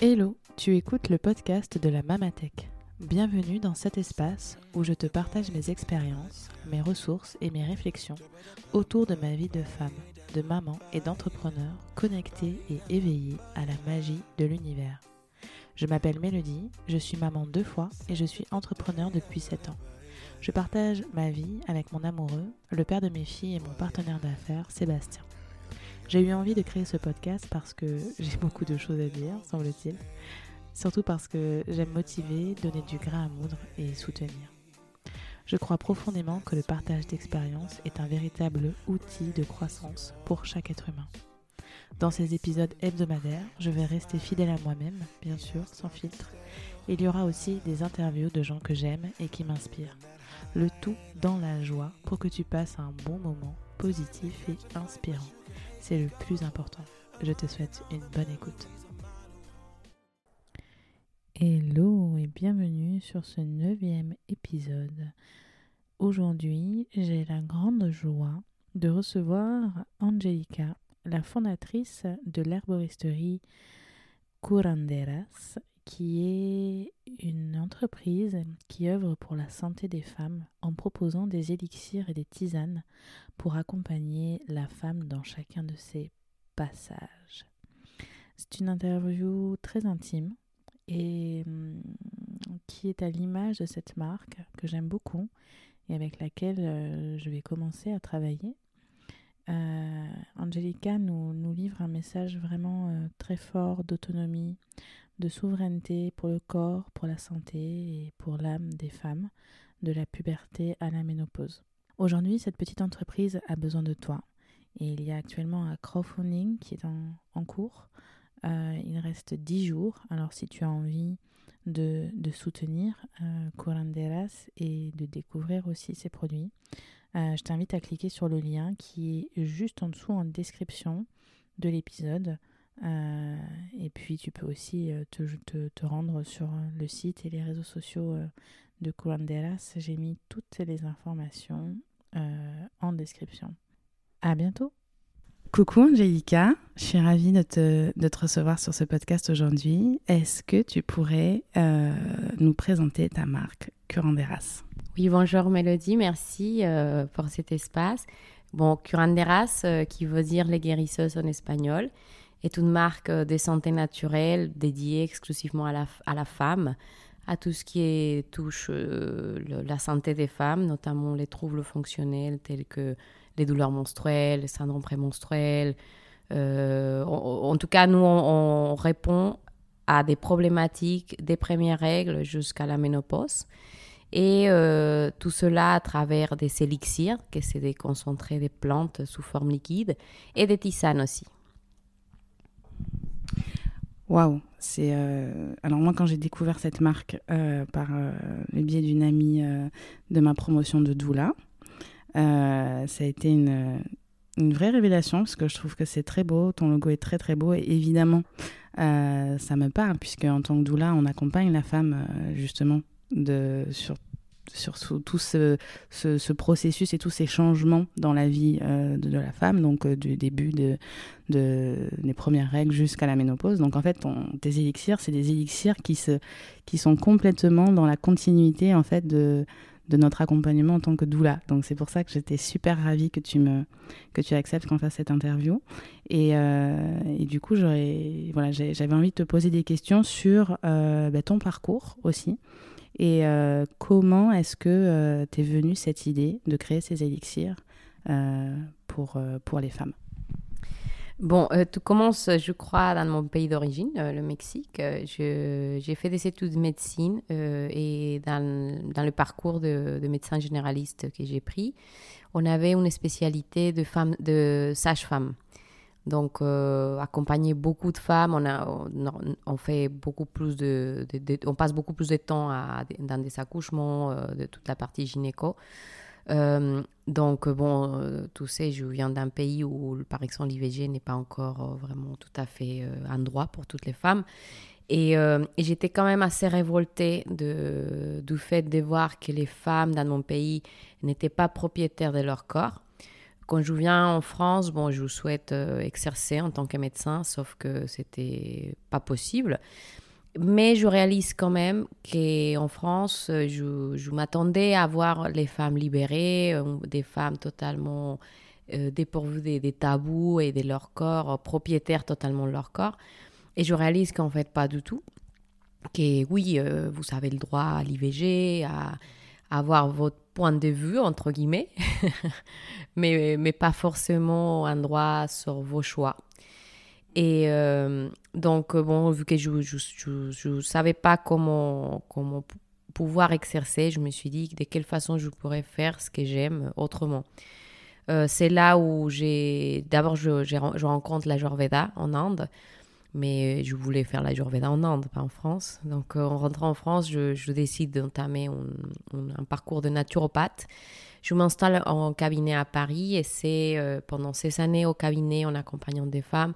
Hello, tu écoutes le podcast de la Mamatech. Bienvenue dans cet espace où je te partage mes expériences, mes ressources et mes réflexions autour de ma vie de femme, de maman et d'entrepreneur connectée et éveillée à la magie de l'univers. Je m'appelle Mélodie, je suis maman deux fois et je suis entrepreneur depuis 7 ans. Je partage ma vie avec mon amoureux, le père de mes filles et mon partenaire d'affaires, Sébastien. J'ai eu envie de créer ce podcast parce que j'ai beaucoup de choses à dire, semble-t-il. Surtout parce que j'aime motiver, donner du grain à moudre et soutenir. Je crois profondément que le partage d'expériences est un véritable outil de croissance pour chaque être humain. Dans ces épisodes hebdomadaires, je vais rester fidèle à moi-même, bien sûr, sans filtre. Il y aura aussi des interviews de gens que j'aime et qui m'inspirent. Le tout dans la joie pour que tu passes un bon moment positif et inspirant. C'est le plus important. Je te souhaite une bonne écoute. Hello et bienvenue sur ce neuvième épisode. Aujourd'hui, j'ai la grande joie de recevoir Angelica, la fondatrice de l'herboristerie Curanderas, qui est une entreprise qui œuvre pour la santé des femmes en proposant des élixirs et des tisanes pour accompagner la femme dans chacun de ses passages. C'est une interview très intime et hum, qui est à l'image de cette marque que j'aime beaucoup et avec laquelle euh, je vais commencer à travailler. Euh, Angelica nous, livre un message vraiment euh, très fort d'autonomie, de souveraineté pour le corps, pour la santé et pour l'âme des femmes, de la puberté à la ménopause. Aujourd'hui, cette petite entreprise a besoin de toi. Et il y a actuellement un crowdfunding qui est en, cours. Euh, il reste 10 jours. Alors si tu as envie de, soutenir euh, et de découvrir aussi ses produits, euh, je t'invite à cliquer sur le lien qui est juste en dessous en description de l'épisode. Euh, et puis tu peux aussi euh, te, te, rendre sur le site et les réseaux sociaux euh, de Curanderas. J'ai mis toutes les informations en description. À bientôt. Coucou Angelica, je suis ravie de te, de te recevoir sur ce podcast aujourd'hui. Est-ce que tu pourrais nous présenter ta marque Curanderas? Oui, bonjour Mélodie, merci pour cet espace. Bon, Curanderas, qui veut dire les guérisseuses en espagnol est une marque de santé naturelle dédiée exclusivement à la, à la femme, à tout ce qui touche euh, la santé des femmes, notamment les troubles fonctionnels tels que les douleurs menstruelles, le syndrome prémenstruel. Euh, en, tout cas, nous, on, répond à des problématiques des premières règles jusqu'à la ménopause. Et euh, tout cela à travers des élixirs, que c'est des concentrés des plantes sous forme liquide, et des tisanes aussi. Waouh, c'est euh, alors moi quand j'ai découvert cette marque euh, par euh, le biais d'une amie de ma promotion de doula, ça a été une, vraie révélation parce que je trouve que c'est très beau, ton logo est très très beau et évidemment ça me parle puisque en tant que doula on accompagne la femme justement de sur sur tout ce, ce, processus et tous ces changements dans la vie euh, de, la femme, donc euh, du début de, de, des premières règles jusqu'à la ménopause. Donc en fait, tes élixirs, c'est des élixirs qui, se, qui sont complètement dans la continuité en fait de, de notre accompagnement en tant que doula. Donc c'est pour ça que j'étais super ravie que tu me que tu acceptes qu'on fasse cette interview. Et, euh, et du coup, j'aurais voilà, j'avais envie de te poser des questions sur bah, ton parcours aussi. Et euh, comment est-ce que euh, t'es venue cette idée de créer ces élixirs euh, pour, pour les femmes? Bon, tout commence, je crois, dans mon pays d'origine, le Mexique. j'ai fait des études de médecine et dans, dans, le parcours de, de médecin généraliste que j'ai pris, on avait une spécialité de, femme, de sage-femme. Donc, euh, accompagner beaucoup de femmes, on, a, on, fait beaucoup plus de, on passe beaucoup plus de temps dans des accouchements, euh, de toute la partie gynéco. Euh, donc, bon, tu sais, je viens d'un pays où, par exemple, l'IVG n'est pas encore vraiment tout à fait un droit pour toutes les femmes. Et, et j'étais quand même assez révoltée de, du fait de voir que les femmes dans mon pays n'étaient pas propriétaires de leur corps quand je viens en France, bon, je souhaite exercer en tant que médecin, sauf que c'était pas possible. Mais je réalise quand même qu'en France, je, je m'attendais à voir les femmes libérées, des femmes totalement euh, dépourvus des, tabous et de leur corps, euh, propriétaires totalement de leur corps. Et je réalise qu'en fait, pas du tout. Que oui, euh, vous avez le droit à l'IVG, à, avoir votre point de vue, entre guillemets, mais, mais pas forcément un droit sur vos choix. Et donc, bon, vu que je ne savais pas comment, comment pouvoir exercer, je me suis dit de quelle façon je pourrais faire ce que j'aime autrement. Euh, c'est là où j'ai. D'abord, je, je, rencontre la Jorveda en Inde, mais je voulais faire la Jorveda en Inde, pas en France. Donc, euh, en rentrant en France, je, décide d'entamer un, parcours de naturopathe. Je m'installe en cabinet à Paris et c'est euh, pendant ces années au cabinet en accompagnant des femmes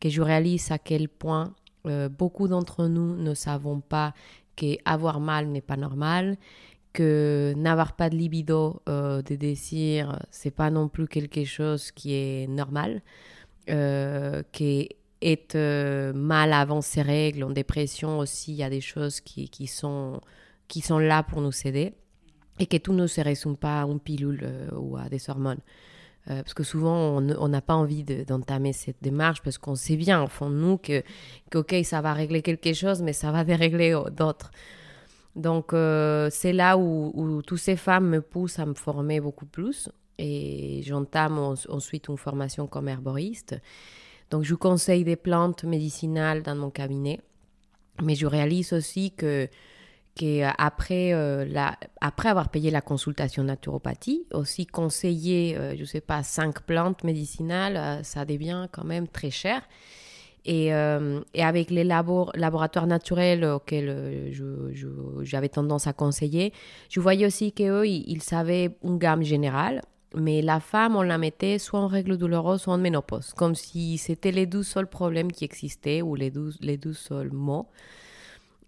que je réalise à quel point beaucoup d'entre nous ne savons pas qu'avoir mal n'est pas normal, que n'avoir pas de libido, euh, de désir, c'est pas non plus quelque chose qui est normal, euh, qui est euh, mal avant ses règles, en dépression aussi, il y a des choses qui, qui, sont, qui sont là pour nous aider et que tout ne se résume pas à une pilule ou à des hormones. parce que souvent, on n'a pas envie d'entamer cette démarche parce qu'on sait bien, au fond nous, que, que, ça va régler quelque chose, mais ça va dérégler d'autres. Donc, euh, c'est là où, où toutes ces femmes me poussent à me former beaucoup plus. Et j'entame ensuite une formation comme herboriste. Donc, je conseille des plantes médicinales dans mon cabinet. Mais je réalise aussi que, après, euh, la, après avoir payé la consultation naturopathie, aussi conseiller, euh, je ne sais pas, cinq plantes médicinales, ça devient quand même très cher. Et, euh, et, avec les laboratoires naturels auxquels euh, j'avais tendance à conseiller, je voyais aussi qu'eux, ils, ils, savaient une gamme générale, mais la femme, on la mettait soit en règle douloureuse, soit en ménopause, comme si c'était les douze seuls problèmes qui existaient ou les douze, les seuls mots.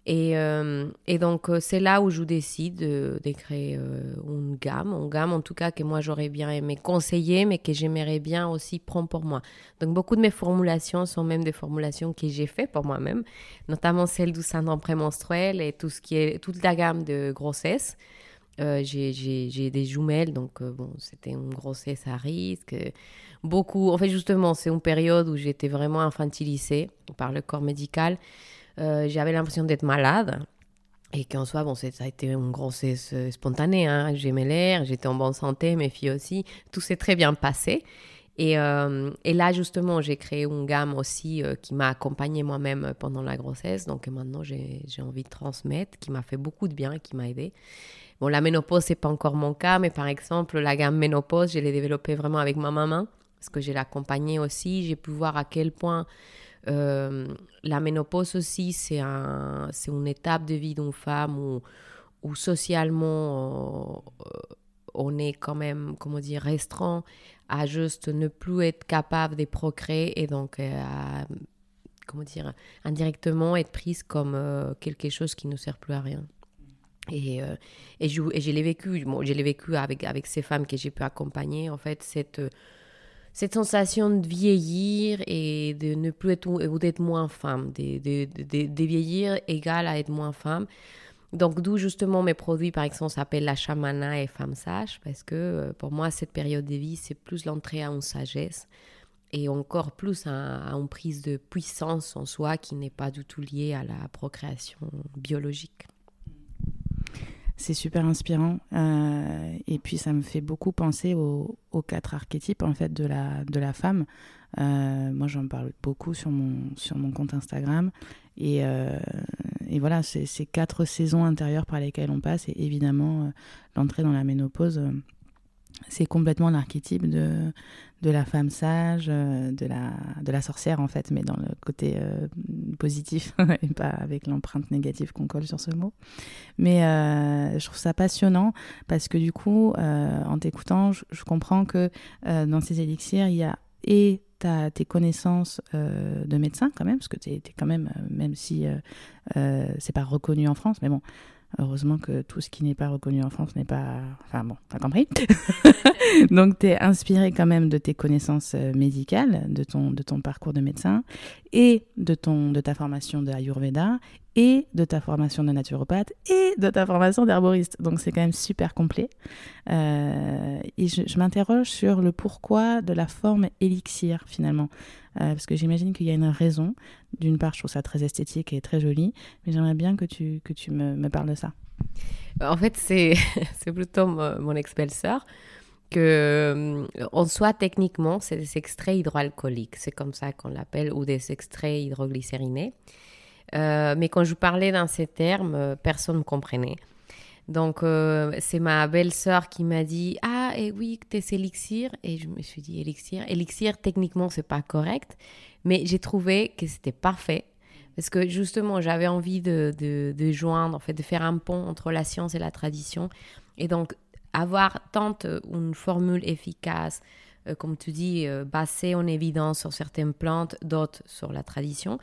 Et, euh, et, donc, euh, c'est là où je décide de, créer euh, une gamme, une gamme en tout cas que moi j'aurais bien aimé conseiller, mais que j'aimerais bien aussi prendre pour moi. Donc, beaucoup de mes formulations sont même des formulations que j'ai fait pour moi-même, notamment celle du syndrome prémenstruel et tout ce qui est, toute la gamme de grossesse. J'ai des jumelles, donc bon, c'était une grossesse à risque. Beaucoup, en fait, justement, c'est une période où j'étais vraiment infantilisée par le corps médical. Euh, j'avais l'impression d'être malade. Et qu'en soi, bon, ça a été une grossesse euh, spontanée. Hein. J'aimais l'air, j'étais en bonne santé, mes filles aussi. Tout s'est très bien passé. Et, euh, et, là, justement, j'ai créé une gamme aussi qui m'a accompagnée moi-même pendant la grossesse. Donc maintenant, j'ai envie de transmettre, qui m'a fait beaucoup de bien, qui m'a aidé. Bon, la ménopause, c'est pas encore mon cas, mais par exemple, la gamme ménopause, je l'ai développée vraiment avec ma maman, parce que j'ai l'accompagnée aussi. J'ai pu voir à quel point euh, la ménopause aussi, c'est un, une étape de vie d'une femme où, où socialement euh, on est quand même, comment dire, restreint à juste ne plus être capable de procréer et donc euh, à, comment dire, indirectement être prise comme quelque chose qui ne sert plus à rien. Et, et je, et je l'ai vécu, bon, vécu avec, avec ces femmes que j'ai pu accompagner, en fait, cette cette sensation de vieillir et de ne plus être ou d'être moins femme, de, de, de, vieillir égale à être moins femme. Donc d'où justement mes produits, par exemple, s'appellent la chamana et femme sage, parce que euh, pour moi, cette période de vie, c'est plus l'entrée à une sagesse et encore plus à, une prise de puissance en soi qui n'est pas du tout liée à la procréation biologique c'est super inspirant. Euh, et puis ça me fait beaucoup penser aux, quatre archétypes en fait de la, de la femme. Euh, moi j'en parle beaucoup sur mon, sur mon compte Instagram. Et, euh, et voilà, ces quatre saisons intérieures par lesquelles on passe. Et évidemment, l'entrée dans la ménopause c'est complètement l'archétype de, de la femme sage, euh, de la, de la sorcière en fait, mais dans le côté euh, positif et pas avec l'empreinte négative qu'on colle sur ce mot. Mais euh, je trouve ça passionnant parce que du coup, en t'écoutant, je, comprends que dans ces élixirs, il y a et as tes connaissances de médecin quand même, parce que tu es, quand même, même si c'est pas reconnu en France, mais bon, Heureusement que tout ce qui n'est pas reconnu en France n'est pas. Enfin bon, t'as compris Donc, tu es inspiré quand même de tes connaissances euh, médicales, de ton, de ton parcours de médecin et de, ton, de ta formation de Ayurveda et de ta formation de naturopathe et de ta formation d'herboriste. Donc, c'est quand même super complet. Euh, et je, m'interroge sur le pourquoi de la forme élixir finalement. Euh, parce que j'imagine qu'il y a une raison. D'une part, je trouve ça très esthétique et très joli, mais j'aimerais bien que tu, que tu me, parles de ça. En fait, c'est plutôt mon, ex-belle-sœur que euh, en soi techniquement c'est des extraits hydroalcooliques, c'est comme ça qu'on l'appelle, ou des extraits hydroglycérinés. Euh, mais quand je parlais dans ces termes, personne ne comprenait. Donc euh, c'est ma belle-sœur qui m'a dit ah et oui t'es élixir et je me suis dit élixir élixir techniquement c'est pas correct mais j'ai trouvé que c'était parfait. Parce que justement j'avais envie de, de, joindre en fait de faire un pont entre la science et la tradition. Et donc avoir tant euh, une formule efficace euh, comme tu dis basée en évidence sur certaines plantes d'autres sur la tradition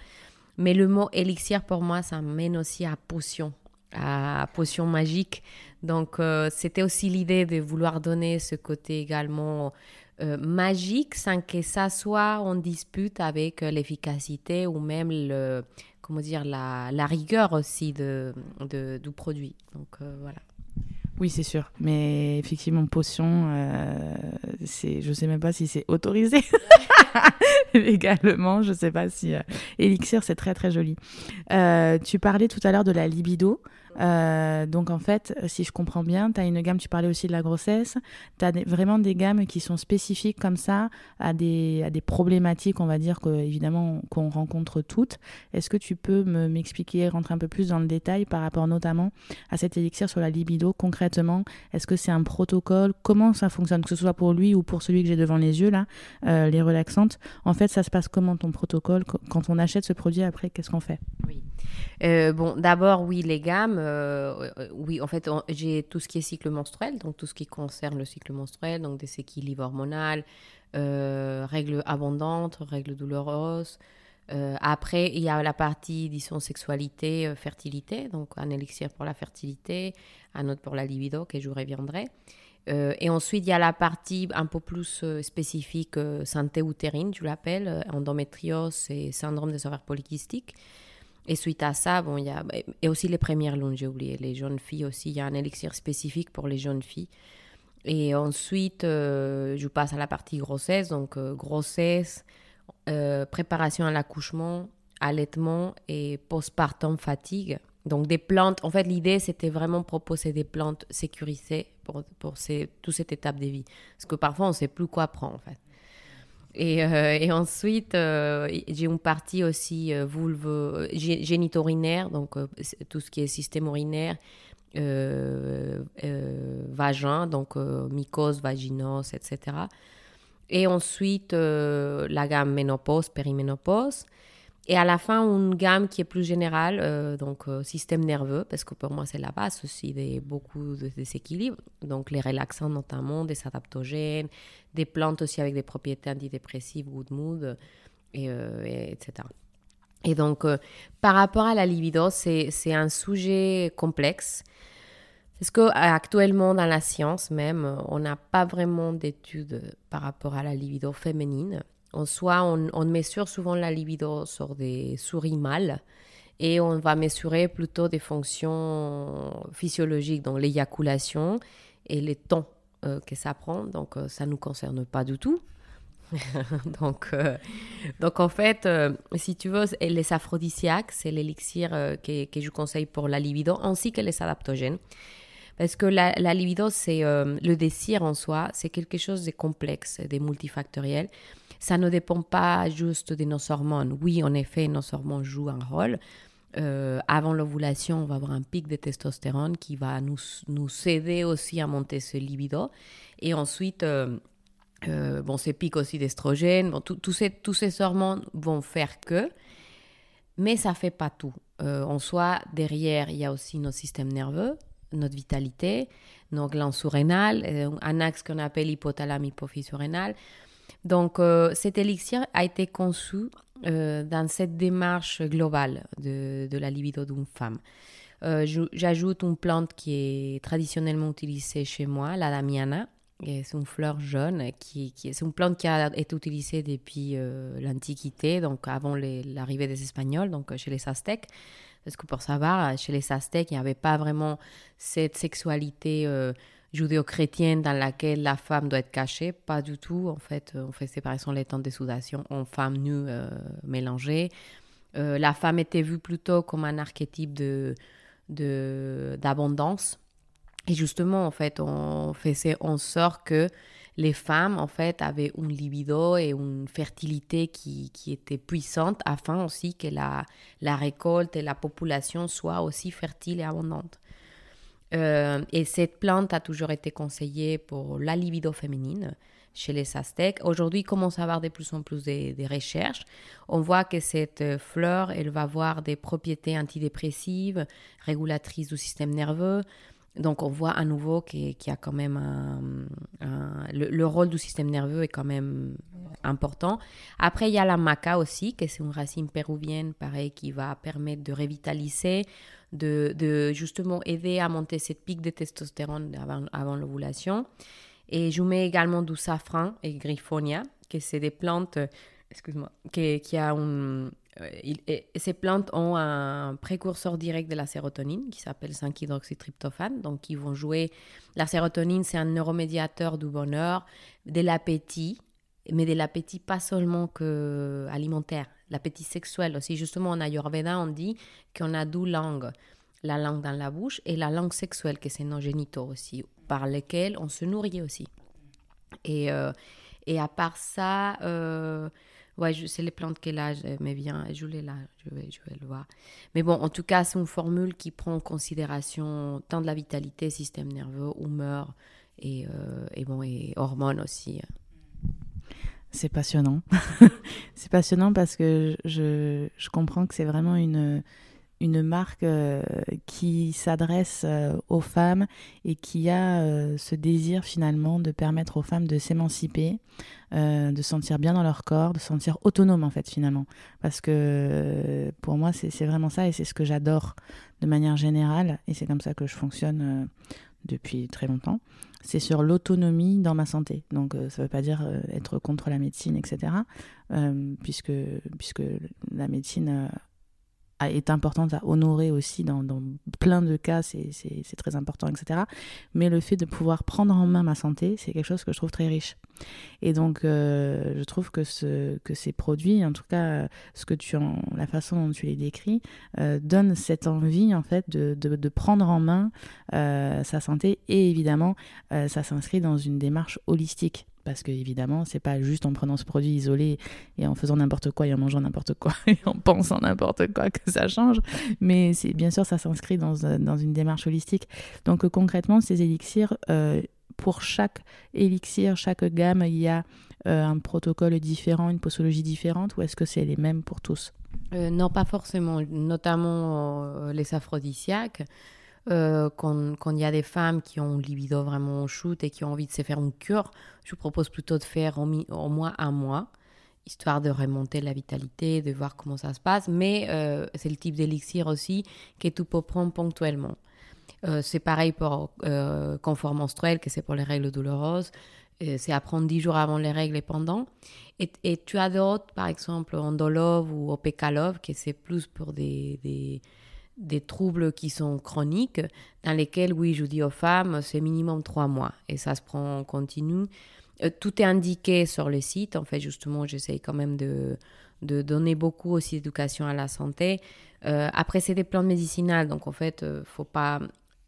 mais le mot élixir pour moi ça mène aussi à potion à potion magique. Donc euh, c'était aussi l'idée de vouloir donner ce côté également euh, magique sans que ça soit en dispute avec euh, l'efficacité ou même le, comment dire, la, la rigueur aussi de, de, du produit. Donc voilà. Oui, c'est sûr. Mais effectivement, potion, euh, c'est, je sais même pas si c'est autorisé légalement. Je sais pas si élixir, c'est très très joli. tu parlais tout à l'heure de la libido. Euh, donc en fait, si je comprends bien, tu as une gamme, tu parlais aussi de la grossesse, tu as vraiment des gammes qui sont spécifiques comme ça à des, à des problématiques, on va dire, que, évidemment qu'on rencontre toutes. Est-ce que tu peux m'expliquer, rentrer un peu plus dans le détail par rapport notamment à cet élixir sur la libido? Concrètement Est-ce que c'est un protocole? Comment ça fonctionne? Que ce soit pour lui ou pour celui que j'ai devant les yeux, là, euh, les relaxantes. En fait, ça se passe comment ton protocole? Quand on achète ce produit, après, qu'est-ce qu'on fait? Oui. Euh, bon, d'abord, oui, les gammes. Euh, euh, oui, en fait, j'ai tout ce qui est cycle menstruel, donc tout ce qui concerne le cycle menstruel, donc des équilibres hormonaux, règles abondantes, règles douloureuses. après, il y a la partie, disons, sexualité, fertilité, donc un élixir pour la fertilité, un autre pour la libido, que je reviendrai. et ensuite, il y a la partie un peu plus spécifique, santé utérine, je l'appelle, endométriose et syndrome des ovaires polykystiques. Et suite à ça, bon, il y a et aussi les premières lunes, j'ai oublié, les jeunes filles aussi, il y a un élixir spécifique pour les jeunes filles. Et ensuite, euh, je passe à la partie grossesse, donc euh, grossesse, euh, préparation à l'accouchement, allaitement et postpartum fatigue. Donc des plantes, en fait l'idée c'était vraiment proposer des plantes sécurisées pour, pour ces, toute cette étape de vie. Parce que parfois on ne sait plus quoi prendre en fait. Euh, et, ensuite, euh, j'ai une partie aussi euh, vulve, génitorinaire, donc tout ce qui est système urinaire, vagin, donc mycose, vaginose, etc. Et ensuite, la gamme ménopause, périménopause. Et à la fin, une gamme qui est plus générale, euh, donc euh, système nerveux, parce que pour moi, c'est la base aussi de beaucoup de déséquilibres. Donc les relaxants notamment, des adaptogènes, des plantes aussi avec des propriétés antidépressives, good mood, et, euh, etc. Et donc, par rapport à la libido, c'est un sujet complexe. Parce qu'actuellement, dans la science même, on n'a pas vraiment d'études par rapport à la libido féminine. En soi, on, mesure souvent la libido sur des souris mâles et on va mesurer plutôt des fonctions physiologiques, donc l'éjaculation et les temps euh, que ça prend. Donc, euh, ça ne nous concerne pas du tout. donc, euh, donc, en fait, si tu veux, les aphrodisiaques, c'est l'élixir que, je conseille pour la libido, ainsi que les adaptogènes. Parce que la, la libido, c'est le désir en soi, c'est quelque chose de complexe, de multifactoriel ça ne dépend pas juste de nos hormones. Oui, en effet, nos hormones jouent un rôle. Euh, avant l'ovulation, on va avoir un pic de testostérone qui va nous, nous aider aussi à monter ce libido. Et ensuite, euh, euh, bon, ces pics aussi d'estrogène, bon, tous ces, hormones vont faire que, mais ça ne fait pas tout. en soi, derrière, il y a aussi notre système nerveux, notre vitalité, nos glandes surrénales, un axe qu'on appelle hypothalame hypophyse surrénale. Donc, euh, cet élixir a été conçu euh, dans cette démarche globale de, la libido d'une femme. Euh, j'ajoute une plante qui est traditionnellement utilisée chez moi, la damiana, C'est une fleur jaune qui, qui c'est une plante qui a été utilisée depuis l'Antiquité, donc avant l'arrivée des Espagnols, donc chez les Aztèques. Parce que pour savoir, chez les Aztèques, il n'y avait pas vraiment cette sexualité judéo-chrétienne dans laquelle la femme doit être cachée. Pas du tout. En fait, on fait séparation les temps de soudation en femmes nues euh, mélangées. la femme était vue plutôt comme un archétype de, d'abondance et justement, en fait, on faisait en sorte que les femmes, en fait, avaient une libido et une fertilité qui, qui était puissante afin aussi que la, la récolte et la population soient aussi fertiles et abondantes. Euh, et cette plante a toujours été conseillée pour la libido féminine chez les Aztèques. Aujourd'hui, il commence à avoir de plus en plus de, de, recherches. On voit que cette fleur, elle va avoir des propriétés antidépressives, régulatrices du système nerveux, donc on voit à nouveau qu'il y a quand même le, rôle du système nerveux est quand même important. Après il y a la maca aussi, qui est une racine péruvienne, pareil, qui va permettre de revitaliser, de, justement aider à monter cette pic de testostérone avant, l'ovulation. Et je mets également du safran et griffonia, que c'est des plantes, excuse-moi, qui, qui a euh, ces plantes ont un précurseur direct de la sérotonine qui s'appelle 5-hydroxytryptophane. Donc, ils vont jouer. La sérotonine, c'est un neuromédiateur du bonheur, de l'appétit, mais de l'appétit pas seulement que alimentaire, l'appétit sexuel aussi. Justement, en Ayurveda, on dit qu'on a deux langues la langue dans la bouche et la langue sexuelle, que c'est nos génitaux aussi, par lesquels on se nourrit aussi. Et, euh, et à part ça, euh, Ouais, c'est les plantes qu'elle a, mais bien, je l'ai là, je vais, je vais le voir. Mais bon, en tout cas, c'est une formule qui prend en considération tant de la vitalité, système nerveux, humeur et, euh, et bon, et hormones aussi. C'est passionnant. c'est passionnant parce que je, comprends que c'est vraiment une, marque euh, qui s'adresse euh, aux femmes et qui a euh, ce désir finalement de permettre aux femmes de s'émanciper, de se sentir bien dans leur corps, de se sentir autonome en fait finalement. Parce que pour moi c'est vraiment ça et c'est ce que j'adore de manière générale et c'est comme ça que je fonctionne depuis très longtemps. C'est sur l'autonomie dans ma santé. Donc ça ne veut pas dire être contre la médecine, etc. puisque, puisque la médecine est importante à honorer aussi dans, dans plein de cas, c'est très important, etc. Mais le fait de pouvoir prendre en main ma santé, c'est quelque chose que je trouve très riche. Et donc, euh, je trouve que, ce, que ces produits, en tout cas, ce que tu en, la façon dont tu les décris, euh, donne cette envie, en fait, de, de, prendre en main euh, sa santé. Et évidemment, euh, ça s'inscrit dans une démarche holistique. Parce que évidemment c'est pas juste en prenant ce produit isolé et en faisant n'importe quoi et en mangeant n'importe quoi et en pensant n'importe quoi que ça change. Mais bien sûr ça s'inscrit dans, dans, une démarche holistique. Donc concrètement ces élixirs pour chaque élixir chaque gamme il y a un protocole différent une posologie différente ou est-ce que c'est les mêmes pour tous? Non pas forcément notamment les aphrodisiaques euh, quand, il y a des femmes qui ont libido vraiment shoot et qui ont envie de se faire une cure, je vous propose plutôt de faire au, moins un mois, histoire de remonter la vitalité, de voir comment ça se passe. Mais euh, c'est le type d'élixir aussi que tu peux prendre ponctuellement. Euh, c'est pareil pour confort menstruel, que c'est pour les règles douloureuses. c'est à prendre 10 jours avant les règles et pendant. Et, et tu as d'autres, par exemple, Ondolov ou Opekalov, que c'est plus pour des, des des troubles qui sont chroniques, dans lesquels, oui, je dis aux femmes, c'est minimum trois mois et ça se prend en continu. Euh, tout est indiqué sur le site. En fait, justement, j'essaye quand même de, de donner beaucoup aussi d'éducation à la santé. Euh, après, c'est des plantes médicinales, donc en fait, euh, faut pas,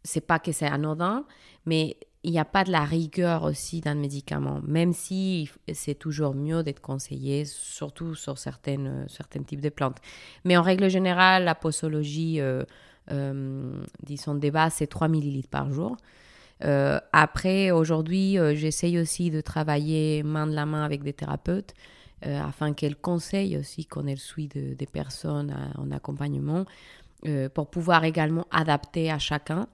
c'est pas que c'est anodin, mais il n'y a pas de la rigueur aussi le médicament, même si c'est toujours mieux d'être conseillé, surtout sur certaines, euh, certains types de plantes. Mais en règle générale, la posologie, euh, euh, disons, de base, c'est 3 millilitres par jour. après, aujourd'hui, j'essaye aussi de travailler main de la main avec des thérapeutes afin qu'elles conseillent aussi qu'on ait le suivi des personnes en accompagnement pour pouvoir également adapter à chacun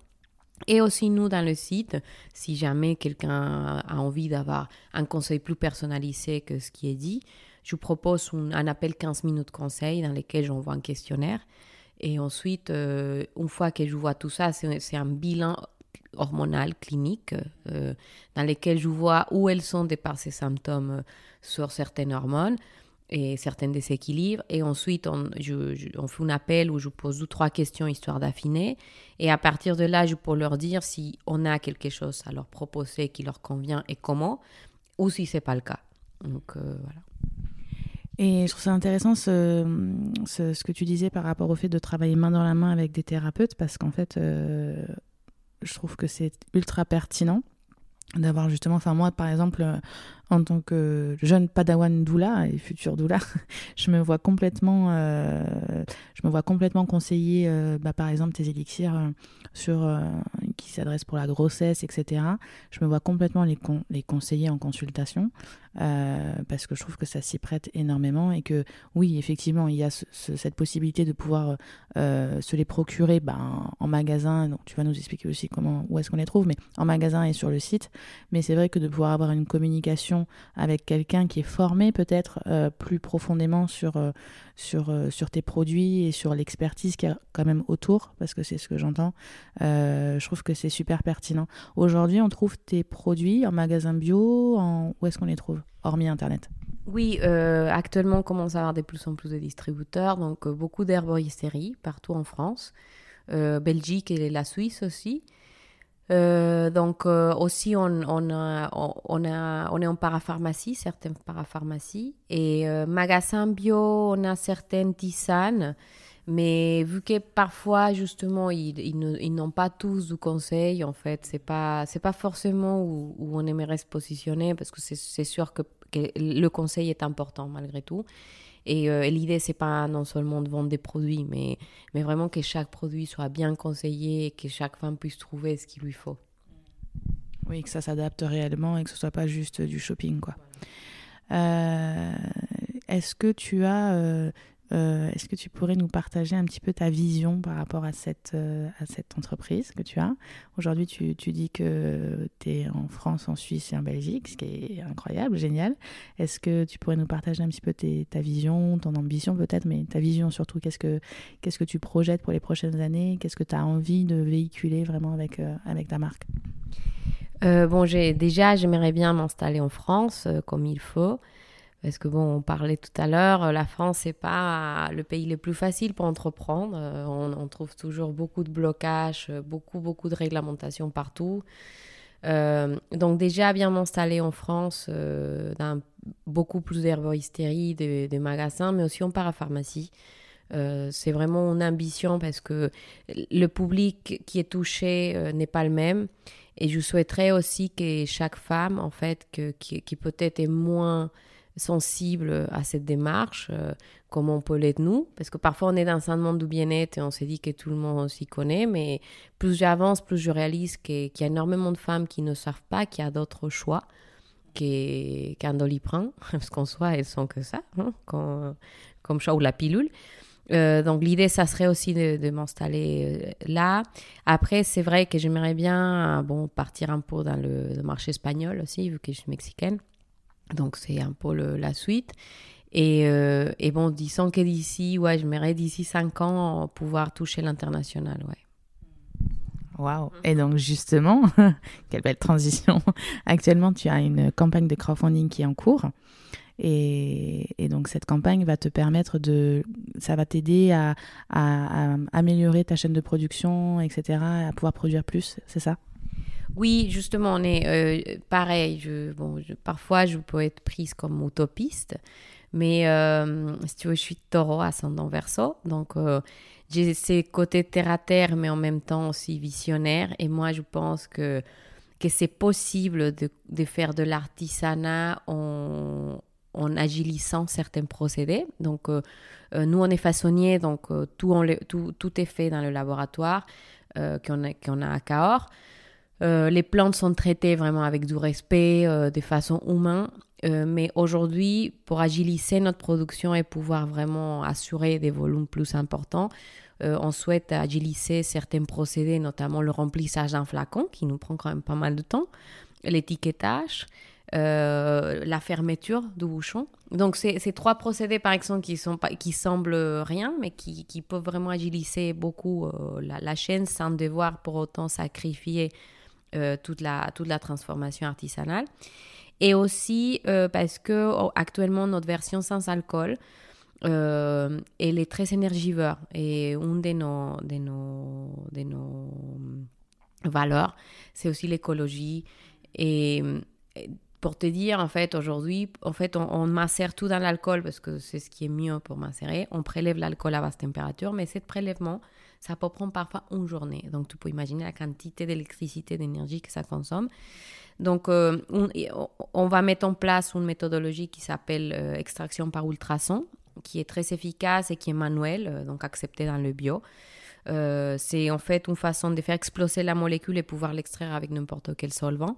et aussi nous dans le site, si jamais quelqu'un a envie d'avoir un conseil plus personnalisé que ce qui est dit, je vous propose un, appel 15 minutes conseil dans lequel j'envoie un questionnaire. Et ensuite, euh, une fois que je vois tout ça, c'est un bilan hormonales, cliniques, dans lesquelles je vois où elles sont de par ces symptômes sur certaines hormones et certains déséquilibres. Et ensuite, on, on fait un appel où je pose deux, trois questions histoire d'affiner. Et à partir de là, je peux leur dire si on a quelque chose à leur proposer qui leur convient et comment, ou si ce n'est pas le cas. Donc voilà. Et je trouve ça intéressant ce, ce, que tu disais par rapport au fait de travailler main dans la main avec des thérapeutes, parce qu'en fait, euh, je trouve que c'est ultra pertinent d'avoir justement, enfin moi par exemple, euh, en tant que jeune padawan doula et futur doula, je me vois complètement, euh, je me vois complètement conseiller, bah, par exemple tes élixirs sur qui s'adressent pour la grossesse, etc. Je me vois complètement les, conseiller en consultation. Euh, parce que je trouve que ça s'y prête énormément et que oui, effectivement, il y a cette possibilité de pouvoir euh, se les procurer ben, en magasin. Donc tu vas nous expliquer aussi comment, où est-ce qu'on les trouve, mais en magasin et sur le site. Mais c'est vrai que de pouvoir avoir une communication avec quelqu'un qui est formé peut-être euh, plus profondément sur, sur, sur tes produits et sur l'expertise qu'il y a quand même autour, parce que c'est ce que j'entends, je trouve que c'est super pertinent. Aujourd'hui, on trouve tes produits en magasin bio, en... où est-ce qu'on les trouve hormis Internet? Oui, euh, actuellement, on commence à avoir de plus en plus de distributeurs, donc euh, beaucoup d'herboristeries partout en France, euh, Belgique et la Suisse aussi. Donc aussi, on, on, a, on, a, on est en parapharmacie, certaines parapharmacies, et magasin bio, on a certaines tisanes mais vu que parfois, justement, ils, ils n'ont pas tous du conseil, en fait, c'est pas, pas forcément où, on aimerait se positionner, parce que c'est sûr que, le conseil est important malgré tout. Et, euh, l'idée, c'est pas non seulement de vendre des produits, mais, mais vraiment que chaque produit soit bien conseillé et que chaque femme puisse trouver ce qu'il lui faut. Oui, que ça s'adapte réellement et que ce soit pas juste du shopping, quoi. Euh, est-ce que tu as euh, est-ce que tu pourrais nous partager un petit peu ta vision par rapport à cette, euh, entreprise que tu as? Aujourd'hui, tu, dis que tu es en France, en Suisse et en Belgique, ce qui est incroyable, génial. Est-ce que tu pourrais nous partager un petit peu ta vision, ton ambition peut-être, mais ta vision surtout Qu'est-ce que, tu projettes pour les prochaines années? Qu'est-ce que tu as envie de véhiculer vraiment avec, euh, avec ta marque? Bon, déjà, j'aimerais bien m'installer en France comme il faut. Parce que bon, on parlait tout à l'heure, la France, c'est pas le pays le plus facile pour entreprendre. Euh, on, trouve toujours beaucoup de blocages, beaucoup, beaucoup de réglementations partout. Euh, donc déjà, bien m'installer en France, euh, beaucoup plus d'herboristeries, des de magasins, mais aussi en parapharmacie. c'est vraiment une ambition parce que le public qui est touché n'est pas le même. Et je souhaiterais aussi que chaque femme, en fait, qui peut-être est moins sensible à cette démarche, euh, comme on peut l'être nous, parce que parfois on est dans un monde du bien-être et on s'est dit que tout le monde s'y connaît, mais plus j'avance, plus je réalise qu'il y a énormément de femmes qui ne savent pas qu'il y a d'autres choix qu'un doliprane, parce qu'en soi, elles sont que ça, hein, comme, comme choix ou la pilule. Euh, donc l'idée, ça serait aussi de, m'installer euh, là. Après, c'est vrai que j'aimerais bien bon, partir un peu dans le, marché espagnol aussi, vu que je suis mexicaine. Donc c'est un peu la suite. Et, euh, et, bon, disons que d'ici, ouais, je m'aimerais d'ici 5 ans pouvoir toucher l'international, ouais. Waouh Et donc justement, quelle belle transition. Actuellement, tu as une campagne de crowdfunding qui est en cours. Et, et donc cette campagne va te permettre de... Ça va t'aider à, à, améliorer ta chaîne de production, etc., à pouvoir produire plus, c'est ça? Oui, justement, on est euh, pareil. Bon, parfois, je peux être prise comme utopiste, mais euh, si tu veux, je suis taureau, ascendant verso. Donc, euh, j'ai ces côtés terre à terre, mais en même temps aussi visionnaire. Et moi, je pense que, que c'est possible de, de, faire de l'artisanat en, en agilissant certains procédés. Donc, nous, on est façonniers, donc tout, tout, tout, est fait dans le laboratoire qu'on a, qu'on a à Cahors. Euh, les plantes sont traitées vraiment avec du respect, euh, de façon humaine. Euh, mais aujourd'hui, pour agiliser notre production et pouvoir vraiment assurer des volumes plus importants, on souhaite agiliser certains procédés, notamment le remplissage d'un flacon, qui nous prend quand même pas mal de temps, l'étiquetage, la fermeture du bouchon. Donc, ces trois procédés, par exemple, qui, sont qui semblent rien, mais qui, qui peuvent vraiment agiliser beaucoup la, chaîne sans devoir pour autant sacrifier toute, la, toute la transformation artisanale. Et aussi parce que oh, actuellement, notre version sans alcool, euh, elle est très énergivore et une de nos, nos, nos valeurs, c'est aussi l'écologie. Et, pour te dire, en fait, aujourd'hui, en fait, on, on, macère tout dans l'alcool parce que c'est ce qui est mieux pour macérer. On prélève l'alcool à basse température, mais ce prélèvement, ça peut prendre parfois une journée. Donc, tu peux imaginer la quantité d'électricité, d'énergie que ça consomme. Donc, euh, on, va mettre en place une méthodologie qui s'appelle euh, extraction par ultrason qui est très efficace et qui est manuel, euh, donc accepté dans le bio. C'est en fait une façon de faire exploser la molécule et pouvoir l'extraire avec n'importe quel solvant,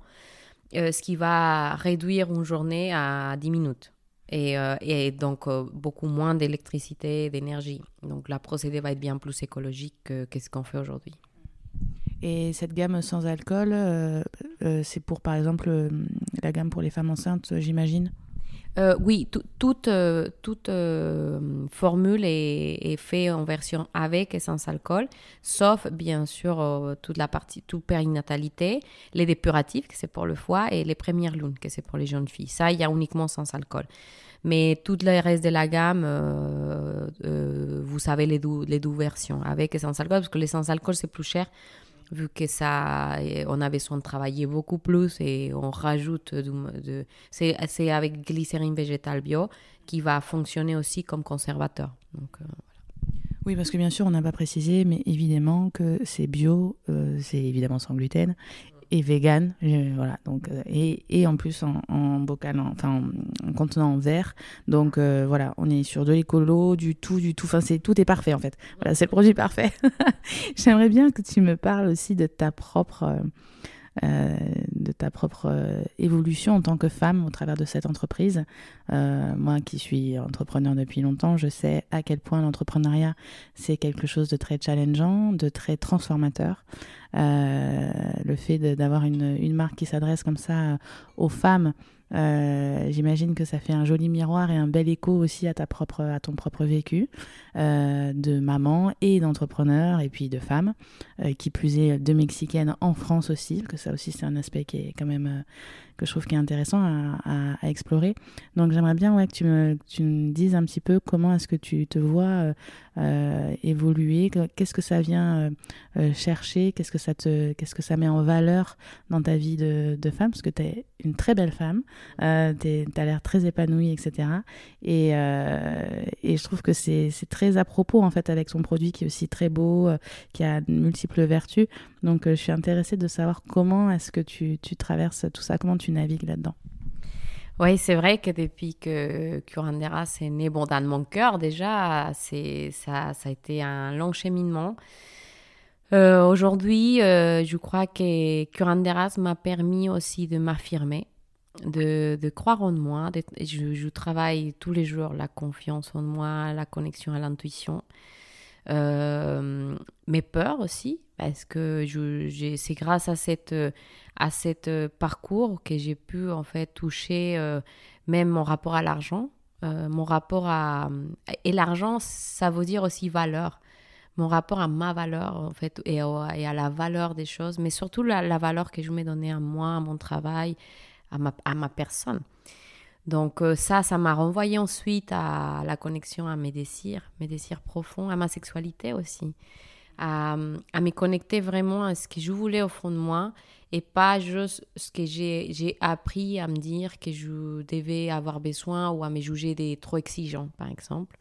ce qui va réduire une journée à 10 minutes. Et, et donc beaucoup moins d'électricité d'énergie. Donc la procédé va être bien plus écologique que, ce qu'on fait aujourd'hui. Et cette gamme sans alcool, c'est pour par exemple la gamme pour les femmes enceintes, j'imagine? Euh, oui, toute, euh, toute euh, formule est, faite en version avec et sans alcool, sauf bien sûr toute la partie, toute périnatalité, les dépuratifs, que c'est pour le foie, et les premières lunes, que c'est pour les jeunes filles. Ça, il y a uniquement sans alcool. Mais tout le reste de la gamme, vous savez les les deux versions, avec et sans alcool, parce que les sans alcool, c'est plus cher vu que ça, on a besoin de travailler beaucoup plus et on rajoute de, c'est avec glycérine végétale bio qui va fonctionner aussi comme conservateur. Donc, euh, Oui, parce que bien sûr, on n'a pas précisé, mais évidemment que c'est bio, euh, c'est évidemment sans gluten et vegan, voilà. Donc euh, et, et, en plus en, en bocal, enfin en, contenant en verre. Donc euh, voilà, on est sur de l'écolo, du tout, du tout. Enfin c'est tout est parfait en fait. Voilà, c'est le produit parfait. J'aimerais bien que tu me parles aussi de ta propre euh, de ta propre euh, évolution en tant que femme au travers de cette entreprise. Euh, moi qui suis entrepreneur depuis longtemps, je sais à quel point l'entrepreneuriat, c'est quelque chose de très challengeant, de très transformateur. le fait d'avoir une, une, marque qui s'adresse comme ça aux femmes, euh, j'imagine que ça fait un joli miroir et un bel écho aussi à, ta propre, à ton propre vécu euh, de maman et d'entrepreneur et puis de femme, euh, qui plus est de mexicaine en France aussi, que ça aussi c'est un aspect qui est quand même que je trouve qui est intéressant à, explorer. Donc j'aimerais bien ouais, que, tu me, tu me dises un petit peu comment est-ce que tu te vois euh, euh, évoluer, qu'est-ce que ça vient euh, chercher, qu'est-ce que, ça te, qu'est-ce que ça met en valeur dans ta vie de, de femme, parce que tu es une très belle femme, tu as l'air très épanouie, etc. Et, et je trouve que c'est, c'est très à propos en fait avec son produit qui est aussi très beau, qui a multiples vertus. Donc je suis intéressée de savoir comment est-ce que tu, traverses tout ça, comment tu navigues là-dedans oui, c'est vrai que depuis que Curanderas est né, bon, dans mon cœur déjà, ça, a été un long cheminement. Euh, aujourd'hui, euh, je crois que Curanderas m'a permis aussi de m'affirmer, de, croire en moi. je, travaille tous les jours la confiance en moi, la connexion à l'intuition. Euh, mes peurs aussi, parce que c'est grâce à cette à cet euh, parcours que j'ai pu en fait toucher euh, même mon rapport à l'argent, euh, mon rapport à et l'argent ça veut dire aussi valeur, mon rapport à ma valeur en fait et, à la valeur des choses, mais surtout la, valeur que je me donnais à moi, à mon travail, à ma, à ma personne. Donc ça, ça m'a renvoyé ensuite à la connexion à mes désirs, mes désirs profonds, à ma sexualité aussi, à, à me connecter vraiment à ce que je voulais au fond de moi et pas juste ce que j'ai appris à me dire que je devais avoir besoin ou à me juger des trop exigeants, par exemple.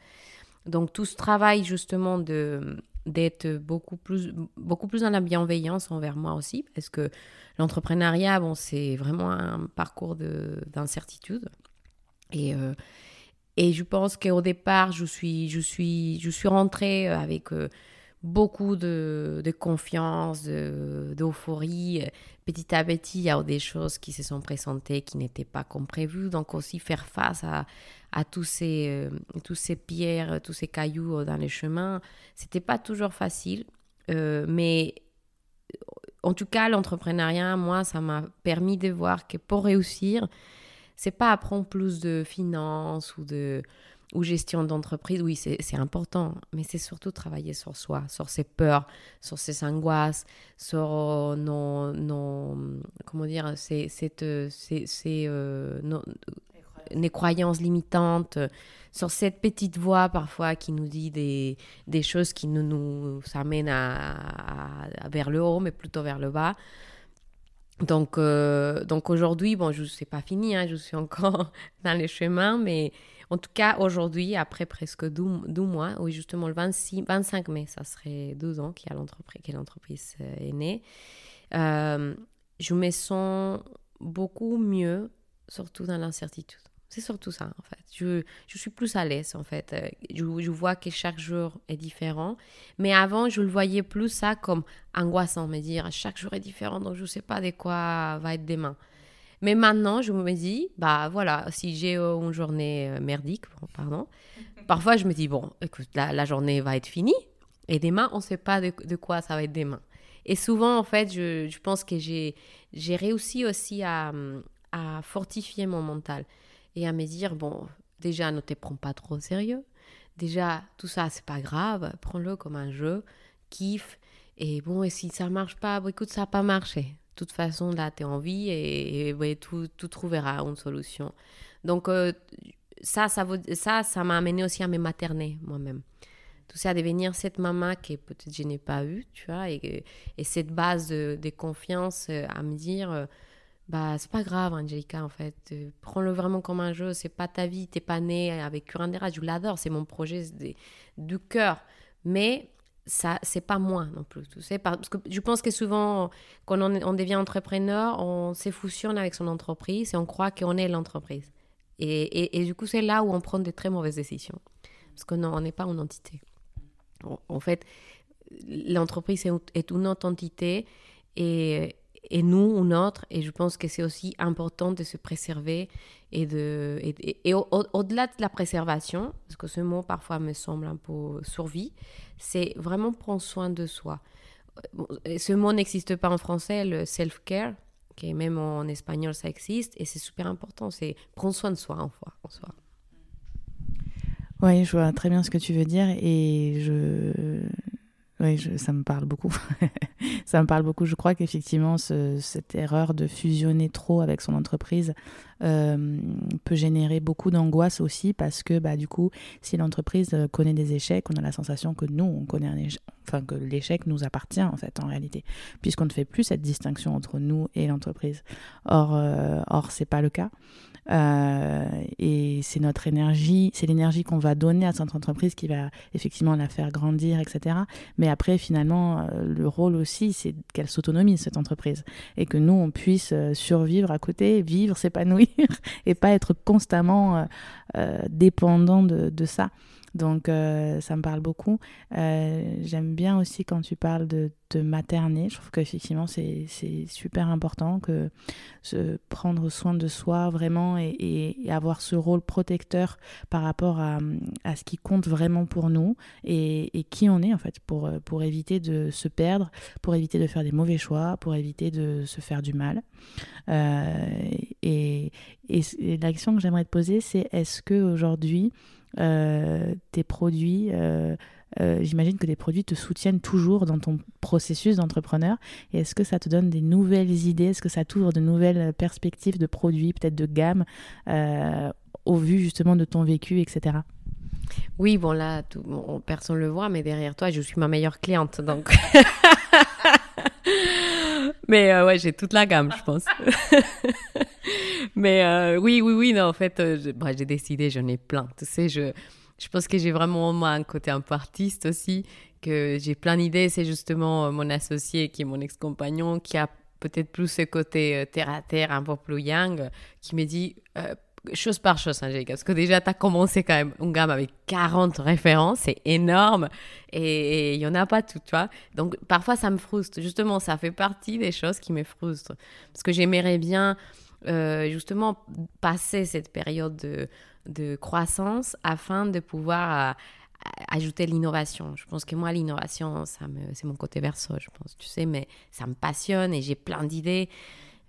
Donc tout ce travail justement de d'être beaucoup plus beaucoup plus dans la bienveillance envers moi aussi parce que l'entrepreneuriat bon c'est vraiment un parcours d'incertitude et euh, et je pense qu'au départ je suis je suis je suis rentrée avec euh, beaucoup de, de confiance, d'euphorie. petit à petit, il y a des choses qui se sont présentées qui n'étaient pas comme prévu. Donc aussi faire face à, à tous, ces, euh, tous ces pierres, tous ces cailloux dans les chemins, c'était pas toujours facile. Mais en tout cas, l'entrepreneuriat, moi, ça m'a permis de voir que pour réussir, c'est pas apprendre plus de finances ou de ou gestion d'entreprise, oui, c'est important, mais c'est surtout travailler sur soi, sur ses peurs, sur ses angoisses, sur euh, nos, nos comment dire, c'est euh, nos, croyances limitantes, sur cette petite voix parfois qui nous dit des, des choses qui nous, nous amènent à, vers le haut, mais plutôt vers le bas. Donc, euh, donc aujourd'hui, bon, je sais pas fini, hein, je suis encore dans le chemin, mais en tout cas, aujourd'hui, après presque 12, mois, oui, justement le 26, 25 mai, ça serait 12 ans que l'entreprise euh, est née, euh, je me sens beaucoup mieux, surtout dans l'incertitude. C'est surtout ça, en fait. Je, je suis plus à l'aise, en fait. Euh, je, je, vois que chaque jour est différent. Mais avant, je le voyais plus ça comme angoissant, me dire chaque jour est différent, donc je ne sais pas de quoi va être demain. Mais maintenant, je me dis, bah voilà, si j'ai euh, une journée euh, merdique, pardon, parfois je me dis, bon, écoute, la, journée va être finie et demain, on ne sait pas de, quoi ça va être demain. Et souvent, en fait, je, je pense que j'ai réussi aussi à, à, fortifier mon mental et à me dire, bon, déjà, ne te prends pas trop au sérieux. Déjà, tout ça, c'est pas grave, prends-le comme un jeu, kiffe. Et bon, et si ça marche pas, bon, écoute, ça n'a pas marché toute façon, là, tu es en vie et, tout, tout, trouvera une solution. Donc, euh, ça, ça, ça, ça m'a amené aussi à me materner moi-même. Tout ça, à devenir cette maman que peut-être je n'ai pas eue, tu vois, et, et cette base de, confiance euh, à me dire, euh, bah, c'est pas grave, Angelica, en fait. Prends-le vraiment comme un jeu. C'est pas ta vie, t'es pas née avec Curandera. Je l'adore, c'est mon projet du cœur. Mais ça c'est pas moi non plus tu sais parce que je pense que souvent quand on, devient entrepreneur on s'effusionne avec son entreprise et on croit qu'on est l'entreprise et, et, du coup c'est là où on prend de très mauvaises décisions parce qu'on n'est pas une entité en, fait l'entreprise est, une autre entité et, et nous une autre et je pense que c'est aussi important de se préserver et, de, et, au-delà de la préservation, parce que ce mot parfois me semble un peu survie, c'est vraiment prendre soin de soi. Ce mot n'existe pas en français, le self-care, qui même en espagnol ça existe, et c'est super important, c'est prendre soin de soi en soi. Oui, je vois très bien ce que tu veux dire et je, oui, ça me parle beaucoup. ça me parle beaucoup. Je crois qu'effectivement, cette erreur de fusionner trop avec son entreprise euh, peut générer beaucoup d'angoisse aussi parce que, bah, du coup, si l'entreprise euh, connaît des échecs, on a la sensation que nous, on connaît un échec, enfin que l'échec nous appartient en fait, en réalité, puisqu'on ne fait plus cette distinction entre nous et l'entreprise. Or, euh, or, c'est pas le cas. Euh, et c'est notre énergie, c'est l'énergie qu'on va donner à cette entreprise qui va effectivement la faire grandir, etc. Mais après, finalement, euh, le rôle aussi, c'est qu'elle s'autonomise, cette entreprise, et que nous, on puisse euh, survivre à côté, vivre, s'épanouir, et pas être constamment dépendant de, de ça. Donc euh, ça me parle beaucoup. Euh, j'aime bien aussi quand tu parles de, de materner. Je trouve qu'effectivement c'est super important que se prendre soin de soi vraiment et, avoir ce rôle protecteur par rapport à, ce qui compte vraiment pour nous et, qui on est en fait pour, éviter de se perdre, pour éviter de faire des mauvais choix, pour éviter de se faire du mal. Euh, et, et, la question que j'aimerais te poser c'est est-ce que aujourd'hui tes produits, euh, euh, j'imagine que tes produits te soutiennent toujours dans ton processus d'entrepreneur. Et est-ce que ça te donne des nouvelles idées? Est-ce que ça t'ouvre de nouvelles perspectives de produits, peut-être de gamme, au vu justement de ton vécu, etc. Oui, bon là, tout, personne ne le voit, mais derrière toi, je suis ma meilleure cliente, donc. mais ouais, j'ai toute la gamme, je pense. Mais euh, oui, oui, oui, non, en fait, euh, j'ai décidé, j'en ai plein. Tu sais, je, je pense que j'ai vraiment moi, un côté un peu artiste aussi, que j'ai plein d'idées. C'est justement euh, mon associé qui est mon ex-compagnon qui a peut-être plus ce côté terre à terre, un peu plus young, qui me dit chose par chose, Angélique, parce que déjà, tu as commencé quand même une gamme avec 40 références, c'est énorme, et il n'y en a pas tout, tu vois. Donc, parfois, ça me frustre. Justement, ça fait partie des choses qui me frustrent, parce que j'aimerais bien euh, justement passer cette période de, de, croissance afin de pouvoir ajouter l'innovation. Je pense que moi, l'innovation, ça me, c'est mon côté verso, je pense, tu sais, mais ça me passionne et j'ai plein d'idées.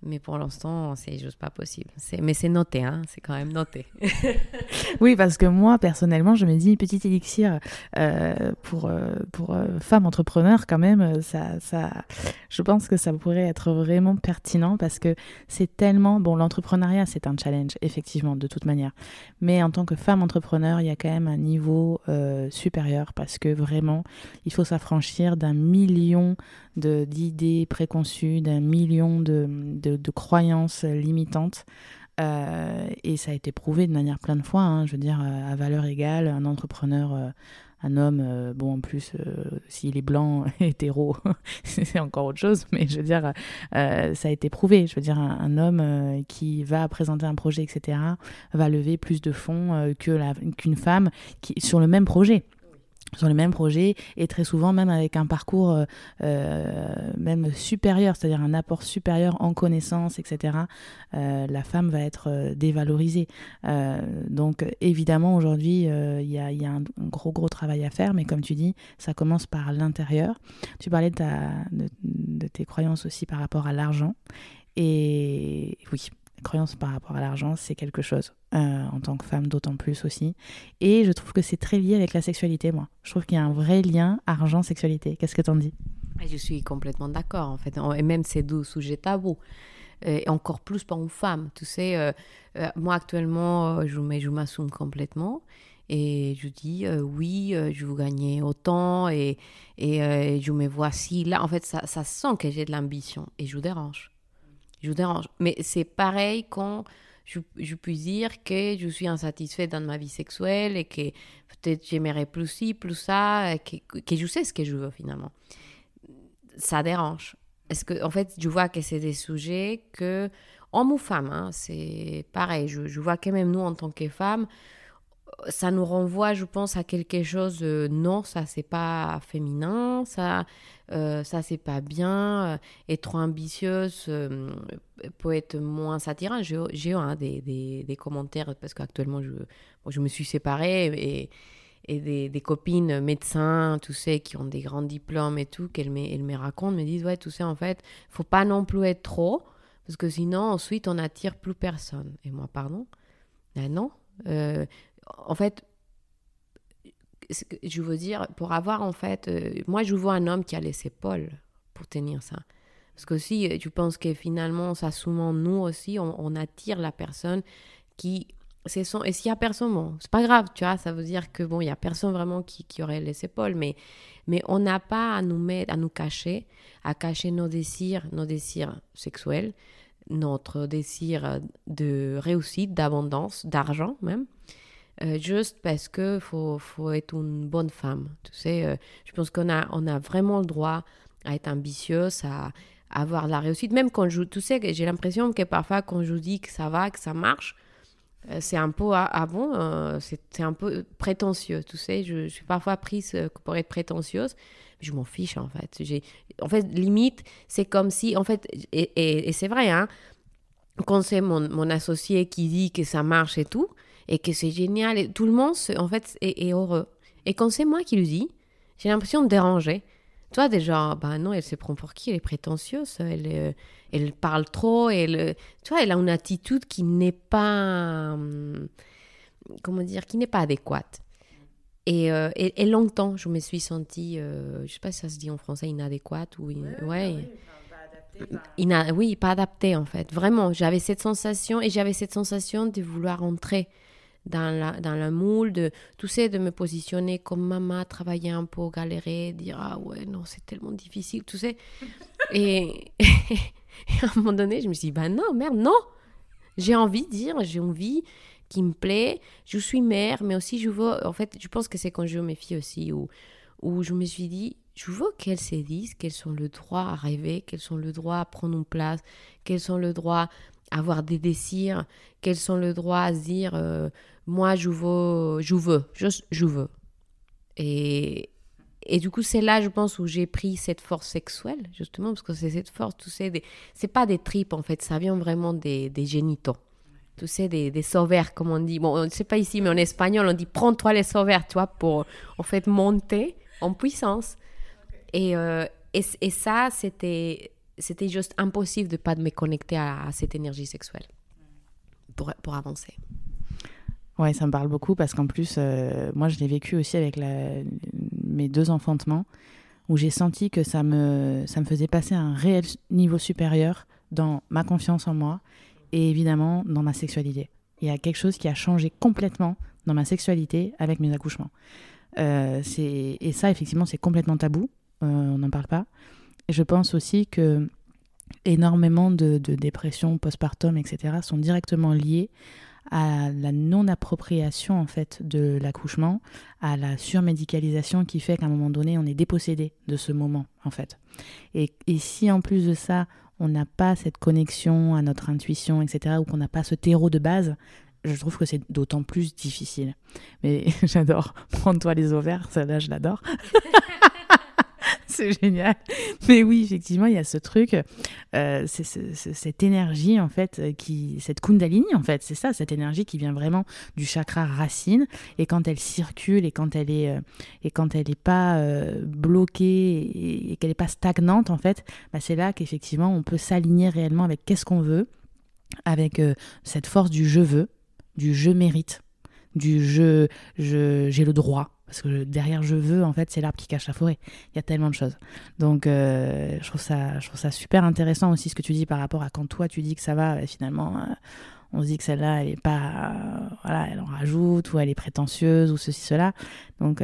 Mais pour l'instant, c'est juste pas possible. Mais c'est noté, hein, c'est quand même noté. oui, parce que moi, personnellement, je me dis, petit élixir euh, pour, euh, pour euh, femmes entrepreneurs, quand même, ça, ça, je pense que ça pourrait être vraiment pertinent parce que c'est tellement. Bon, l'entrepreneuriat, c'est un challenge, effectivement, de toute manière. Mais en tant que femme entrepreneur, il y a quand même un niveau supérieur parce que vraiment, il faut s'affranchir d'un million d'idées préconçues, d'un million de, croyances limitantes. Euh, et ça a été prouvé de manière plein de fois. Hein. je veux dire, à valeur égale, un entrepreneur, euh, un homme, euh, bon, en plus, s'il est blanc, hétéro, c'est encore autre chose. Mais je veux dire, ça a été prouvé. Je veux dire, un, homme qui va présenter un projet, etc., va lever plus de fonds qu'une femme qui, sur le même projet sur le même projet et très souvent même avec un parcours euh, euh, même supérieur, c'est-à-dire un apport supérieur en connaissances, etc., euh, la femme va être dévalorisée. donc évidemment aujourd'hui il y a, y, a, un gros gros travail à faire, mais comme tu dis, ça commence par l'intérieur. Tu parlais de, ta, de tes croyances aussi par rapport à l'argent. Et oui, croyance par rapport à l'argent, c'est quelque chose. Euh, en tant que femme, d'autant plus aussi. Et je trouve que c'est très lié avec la sexualité, moi. Je trouve qu'il y a un vrai lien argent-sexualité. Qu'est-ce que t'en dis? Je suis complètement d'accord, en fait. Et même ces deux sujets tabous. Euh, et encore plus pour une femme. Tu sais, euh, moi actuellement, je, je m'assume complètement. Et je dis oui, je veux gagner autant et, et je me vois si là. En fait, ça, ça sent que j'ai de l'ambition et je vous dérange je vous dérange. Mais c'est pareil quand je, je puis dire que je suis insatisfaite dans ma vie sexuelle et que peut-être j'aimerais plus ci, plus ça, que, que, je sais ce que je veux finalement. Ça dérange. Est-ce que, en fait, je vois que c'est des sujets que, homme ou femme, hein, c'est pareil. Je, vois que même nous, en tant que femmes, ça nous renvoie, je pense, à quelque chose. non, ça c'est pas féminin, ça, euh, ça c'est pas bien. Euh, être trop ambitieuse euh, peut être moins attirant. J'ai eu hein, des, des, commentaires parce qu'actuellement je, je me suis séparée et, et des, des, copines médecins, tu sais, qui ont des grands diplômes et tout, qu'elles me, racontent, me disent ouais, tout ça en fait, faut pas non plus être trop parce que sinon ensuite on attire plus personne. Et moi, pardon, ben non en fait, je veux dire, pour avoir en fait, euh, moi je vois un homme qui a les épaules pour tenir ça. Parce que si euh, tu penses que finalement, ça souvent nous aussi, on, attire la personne qui. Son, et s'il y a personne, bon, c'est pas grave, tu vois, ça veut dire que bon, il y a personne vraiment qui, qui aurait les épaules, mais, mais on n'a pas à nous mettre, à nous cacher, à cacher nos désirs, nos désirs sexuels, notre désir de réussite, d'abondance, d'argent même. Euh, juste parce que faut, faut être une bonne femme. Tu sais, euh, je pense qu'on a, on a vraiment le droit à être ambitieuse, à, avoir la réussite. Même quand je, tu sais, j'ai l'impression que parfois quand je dis que ça va, que ça marche, euh, c'est un peu, c'est un peu prétentieux, tu sais. Je, suis parfois prise pour être prétentieuse. Je m'en fiche, en fait. J'ai, en fait, limite, c'est comme si, en fait, et, et, et c'est vrai, hein, quand c'est mon, mon associé qui dit que ça marche et tout, et que c'est génial. Et tout le monde, en fait, est, heureux. Et quand c'est moi qui le dis, j'ai l'impression de déranger. Toi, déjà, bah non, elle se prend pour qui? Elle est prétentieuse, elle, euh, elle parle trop, elle, tu vois, elle a une attitude qui n'est pas, hum, comment dire, qui n'est pas adéquate. Et, euh, et, longtemps, je me suis sentie, euh, je sais pas si ça se dit en français, inadéquate ou... ouais, oui, pas adaptée en fait. Vraiment, j'avais cette sensation et j'avais cette sensation de vouloir entrer dans, la, dans le moule, de, tu sais, de me positionner comme maman, travailler un peu, galérer, dire ah ouais, non, c'est tellement difficile, tu sais. et, à un moment donné, je me suis dit, bah non, merde, non. J'ai envie de dire, j'ai envie qui me plaît. Je suis mère, mais aussi je veux, en fait, je pense que c'est quand je mes filles aussi, où, où je me suis dit, je veux qu'elles se disent qu'elles ont le droit à rêver, qu'elles ont le droit à prendre une place, qu'elles ont le droit avoir des désirs, qu'elles ont le droit à se dire, euh, moi, je veux, je veux, je veux. Et, et du coup, c'est là, je pense, où j'ai pris cette force sexuelle, justement, parce que c'est cette force, tu sais, c'est pas des tripes, en fait, ça vient vraiment des, des génitaux. tu sais, des, des comme on dit. Bon, on ne sait pas ici, mais en espagnol, on dit prends-toi les sauveurs, tu vois, pour en fait monter en puissance. Et, euh, et, et, ça, c'était, c'était juste impossible de ne pas me connecter à, cette énergie sexuelle pour, pour avancer. Ouais, ça me parle beaucoup parce qu'en plus, euh, moi, je l'ai vécu aussi avec mes deux enfantements où j'ai senti que ça me, ça me faisait passer à un réel niveau supérieur dans ma confiance en moi et évidemment dans ma sexualité. Il y a quelque chose qui a changé complètement dans ma sexualité avec mes accouchements. Euh, et ça, effectivement, c'est complètement tabou. Euh, on n'en parle pas. Je pense aussi que énormément de, de dépression postpartum, etc., sont directement liées à la non-appropriation en fait de l'accouchement, à la surmédicalisation qui fait qu'à un moment donné on est dépossédé de ce moment en fait. Et, et si en plus de ça on n'a pas cette connexion à notre intuition, etc., ou qu'on n'a pas ce terreau de base, je trouve que c'est d'autant plus difficile. Mais j'adore. Prends-toi les ovaires, ça là je l'adore. c'est génial. Mais oui, effectivement, il y a ce truc, euh, c'est cette énergie, en fait, euh, qui, cette kundalini, en fait, c'est ça, cette énergie qui vient vraiment du chakra racine. Et quand elle circule et quand elle est, euh, et quand elle n'est pas bloquée et, qu'elle n'est pas stagnante, en fait, bah, c'est là qu'effectivement, on peut s'aligner réellement avec qu'est-ce qu'on veut, avec cette force du je veux, du je mérite, du je, j'ai le droit parce que derrière je veux, en fait, c'est l'arbre qui cache la forêt. Il y a tellement de choses. Donc, euh, je, trouve ça, super intéressant aussi ce que tu dis par rapport à quand toi tu dis que ça va, finalement, euh, on se dit que celle-là, elle est pas. Euh, voilà, elle en rajoute, ou elle est prétentieuse, ou ceci, cela. Donc,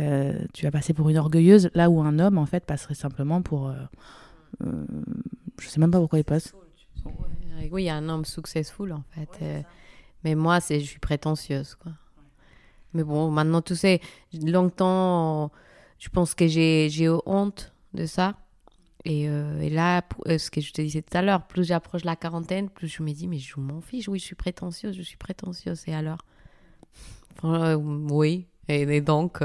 tu vas passer pour une orgueilleuse, là où un homme, en fait, passerait simplement pour. je sais même pas pourquoi il passe. Oui, il y a un homme successful, en fait. mais moi, je suis prétentieuse, quoi. Mais bon, maintenant, tu sais, longtemps, je pense que j'ai honte de ça. Et, euh, là, euh, ce que je te disais tout à l'heure, plus j'approche la quarantaine, plus je me dis, mais je m'en fiche, oui, je suis prétentieuse, je suis prétentieuse. Et alors? Euh, Oui. Et, donc,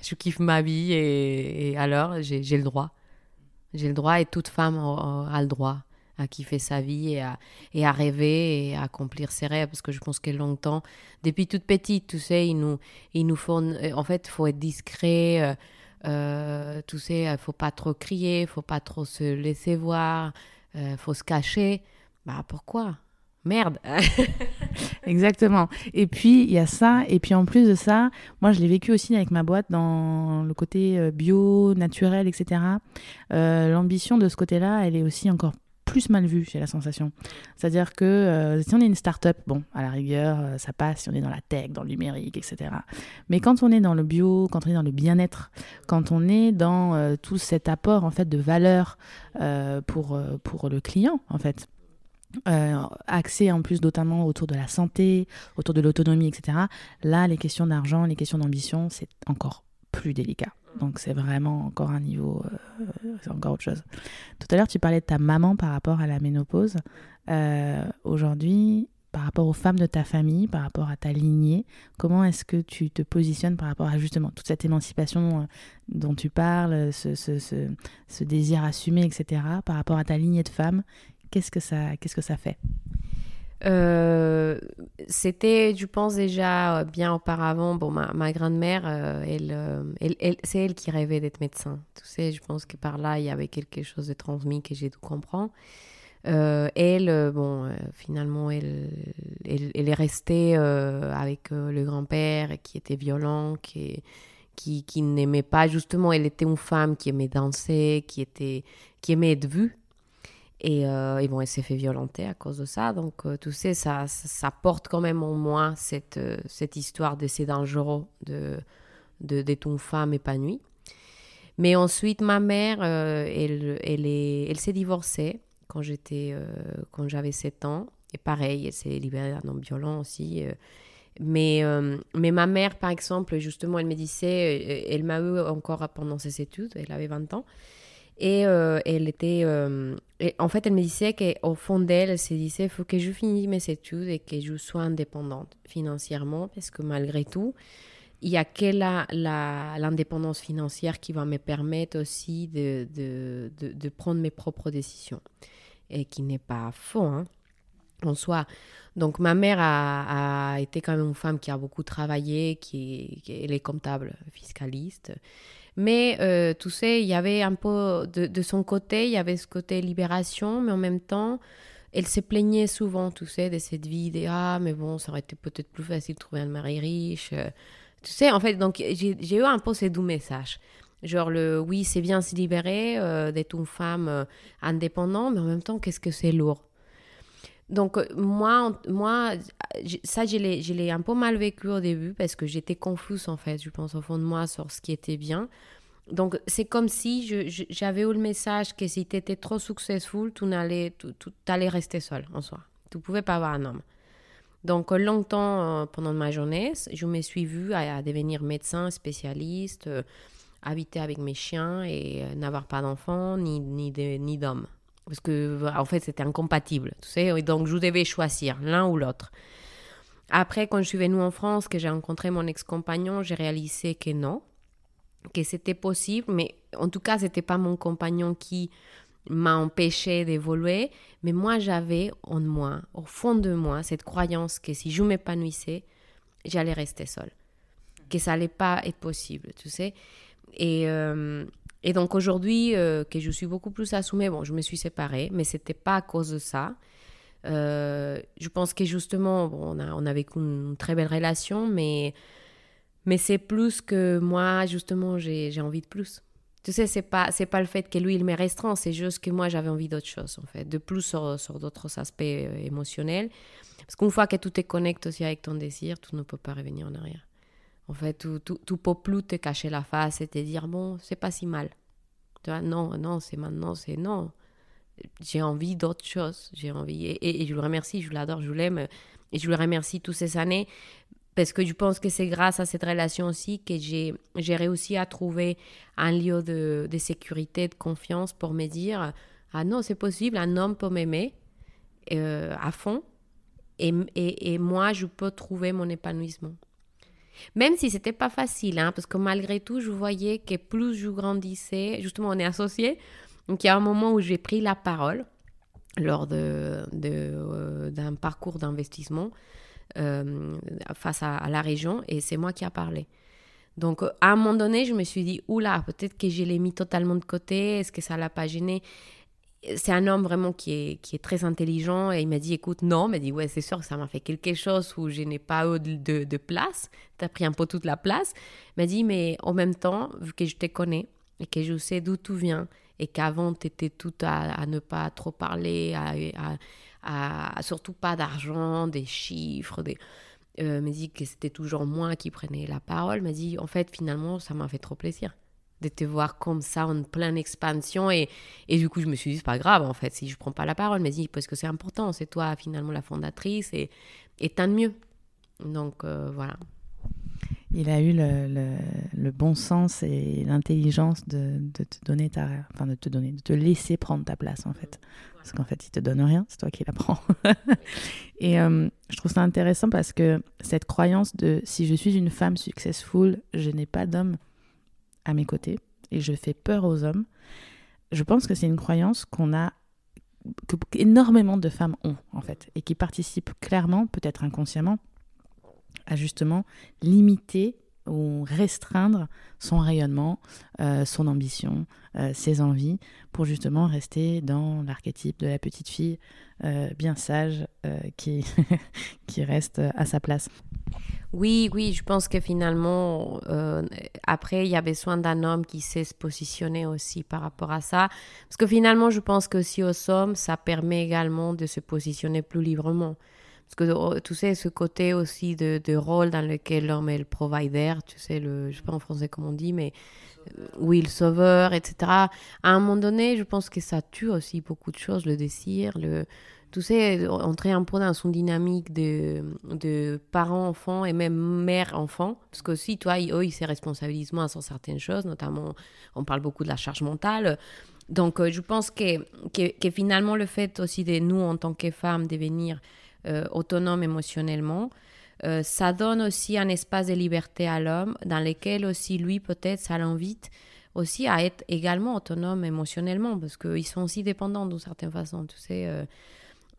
je kiffe ma vie et alors, j'ai le droit. J'ai le droit et toute femme a le droit à kiffer sa vie et à, et à rêver et à accomplir ses rêves. Parce que je pense que longtemps, depuis toute petite, tu sais, ils nous, ils nous font. Euh, en fait, faut être discret. Euh, euh, tu sais, il faut pas trop crier, il faut pas trop se laisser voir, euh, faut se cacher. Bah pourquoi? Merde Exactement. Et puis, il y a ça. Et puis, en plus de ça, moi, je l'ai vécu aussi avec ma boîte dans le côté bio, naturel, etc. L'ambition de ce côté-là, elle est aussi encore plus mal vu, j'ai la sensation. C'est-à-dire que euh, si on est une start-up, bon, à la rigueur, euh, ça passe si on est dans la tech, dans le numérique, etc. Mais quand on est dans le bio, quand on est dans le bien-être, quand on est dans euh, tout cet apport en fait de valeur pour, pour le client, en fait, axé en plus notamment autour de la santé, autour de l'autonomie, etc. Là, les questions d'argent, les questions d'ambition, c'est encore plus délicat. Donc c'est vraiment encore un niveau, euh, c'est encore autre chose. Tout à l'heure, tu parlais de ta maman par rapport à la ménopause. Euh, aujourd'hui, par rapport aux femmes de ta famille, par rapport à ta lignée, comment est-ce que tu te positionnes par rapport à justement toute cette émancipation euh, dont tu parles, ce, désir assumé, etc., par rapport à ta lignée de femmes qu'est-ce que ça fait? Euh, c'était, je pense déjà euh, bien auparavant, bon, ma, grand-mère, euh, elle, c'est elle qui rêvait d'être médecin. Tu sais, je pense que par là, il y avait quelque chose de transmis que j'ai tout compris. elle, bon, finalement, elle, elle, elle, est restée avec le grand-père qui était violent, qui, qui, qui n'aimait pas, justement, elle était une femme qui aimait danser, qui, était, qui aimait être vue. Et, euh, et, bon, elle s'est fait violenter à cause de ça. Donc, euh, tu sais, ça, porte quand même en moi cette, euh, cette histoire de c'est dangereux de, de, d'être une femme épanouie. Mais ensuite, ma mère, elle, elle, elle s'est divorcée quand, j'étais, quand j'avais 7 ans. Et pareil, elle s'est libérée d'un homme violent aussi. mais ma mère, par exemple, justement, elle me disait, elle m'a eu encore pendant ses études, elle avait 20 ans. Et euh, elle était. Euh, en fait, elle me disait qu'au fond d'elle, elle se disait il faut que je finisse mes études et que je sois indépendante financièrement, parce que malgré tout, il n'y a que l'indépendance financière qui va me permettre aussi de, prendre mes propres décisions. Et qui n'est pas faux. Hein. en soi. Donc ma mère a, été quand même une femme qui a beaucoup travaillé, qui, elle est comptable, fiscaliste. Mais euh, tu sais, il y avait un peu de, son côté, il y avait ce côté libération, mais en même temps, elle se plaignait souvent, tu sais, de cette vie, des ah, mais bon, ça aurait été peut-être plus facile de trouver un mari riche. Tu sais, en fait, donc j'ai eu un peu ces doux messages. Genre le oui, c'est bien se libérer euh, d'être une femme euh, indépendante, mais en même temps, qu'est-ce que c'est lourd. Donc euh, moi, moi ça, je l'ai un peu mal vécu au début parce que j'étais confuse en fait, je pense au fond de moi sur ce qui était bien. Donc c'est comme si j'avais eu le message que si tu étais trop successful, tu allais, tu, allais rester seule en soi. Tu pouvais pas avoir un homme. Donc longtemps pendant ma jeunesse, je me suis vue à, devenir médecin spécialiste habiter avec mes chiens et euh, n'avoir pas d'enfants ni, ni d'hommes. Parce que, en fait, c'était incompatible, tu sais. Et donc, je devais choisir l'un ou l'autre. Après, quand je suis venue en France, que j'ai rencontré mon ex-compagnon, j'ai réalisé que non, que c'était possible, mais en tout cas, c'était pas mon compagnon qui m'a empêché d'évoluer, mais moi, j'avais en moi, au fond de moi, cette croyance que si je m'épanouissais, j'allais rester seule, que ça allait pas être possible, tu sais. Et, euh, et donc aujourd'hui, euh, que je suis beaucoup plus assumée, bon, je me suis séparée, mais c'était pas à cause de ça. Euh, je pense que justement, bon, on, a, avait une très belle relation, mais, mais c'est plus que moi, justement, j'ai envie de plus. Tu sais, c'est pas, c'est pas le fait que lui, il m'est restreint, c'est juste que moi, j'avais envie d'autre chose, en fait, de plus sur, sur d'autres aspects émotionnels. Parce qu'une fois que tout est connecté aussi avec ton désir, tout ne peut pas revenir en arrière. En fait, tout, tout, tout peut plus te cacher la face et te dire, bon, c'est pas si mal. Tu vois, non, non, c'est maintenant, c'est non. J'ai envie d'autre chose. J'ai envie. Et, je le remercie, je l'adore, je l'aime. Et je le remercie toutes ces années parce que je pense que c'est grâce à cette relation aussi que j'ai, réussi à trouver un lieu de, sécurité, de confiance pour me dire Ah non, c'est possible, un homme peut m'aimer euh, à fond et, et, moi, je peux trouver mon épanouissement. Même si c'était pas facile, hein, parce que malgré tout, je voyais que plus je grandissais, justement, on est associés. Donc, il y a un moment où j'ai pris la parole lors de, euh, d'un parcours d'investissement euh, face à, la région, et c'est moi qui a parlé. Donc, à un moment donné, je me suis dit, oula, peut-être que je l'ai mis totalement de côté, est-ce que ça l'a pas gêné? C'est un homme vraiment qui est, qui est très intelligent et il m'a dit écoute non il m'a dit ouais c'est sûr que ça m'a fait quelque chose où je n'ai pas eu de, de place. Tu as pris un peu toute la place. Il m'a dit mais en même temps vu que je te connais et que je sais d'où tout vient et qu'avant tu étais tout à, ne pas trop parler à, à, surtout pas d'argent des chiffres des euh, m'a dit que c'était toujours moi qui prenais la parole. M'a dit en fait finalement ça m'a fait trop plaisir de te voir comme ça en pleine expansion. Et, et du coup, je me suis dit, c'est pas grave, en fait, si je prends pas la parole, mais dit, parce que c'est important, c'est toi finalement la fondatrice, et, et tant de mieux. Donc euh, voilà. Il a eu le, le, bon sens et l'intelligence de, de, te donner ta, enfin de te donner, de te laisser prendre ta place en fait, parce qu'en fait il te donne rien, c'est toi qui la prends. et euh, je trouve ça intéressant parce que cette croyance de si je suis une femme successful, je n'ai pas d'homme, à mes côtés et je fais peur aux hommes. Je pense que c'est une croyance qu'on a que énormément de femmes ont en fait et qui participent clairement, peut-être inconsciemment, à justement limiter ou restreindre son rayonnement, euh, son ambition, euh, ses envies, pour justement rester dans l'archétype de la petite fille euh, bien sage qui, qui reste à sa place. Oui, oui, je pense que finalement, après, il y a besoin d'un homme qui sait se positionner aussi par rapport à ça. Parce que finalement, je pense que si au somme, ça permet également de se positionner plus librement. Parce que oh, tu sais, ce côté aussi de, rôle dans lequel l'homme est le provider, tu sais, le, je sais pas en français comment on dit, mais euh, oui, etc. À un moment donné, je pense que ça tue aussi beaucoup de choses, le désir, le, tu sais, entrer un peu dans son dynamique de, de parents-enfants et même mère-enfant. Parce que aussi, toi, eux, ils se responsabilisent moins sur certaines choses, notamment, on parle beaucoup de la charge mentale. Donc, euh, je pense que, que, que, finalement, le fait aussi de nous, en tant que femmes, devenir euh, autonome émotionnellement. Euh, ça donne aussi un espace de liberté à l'homme dans lequel aussi lui peut-être ça l'invite aussi à être également autonome émotionnellement parce qu'ils sont aussi dépendants d'une certaine façon, tu sais. Euh.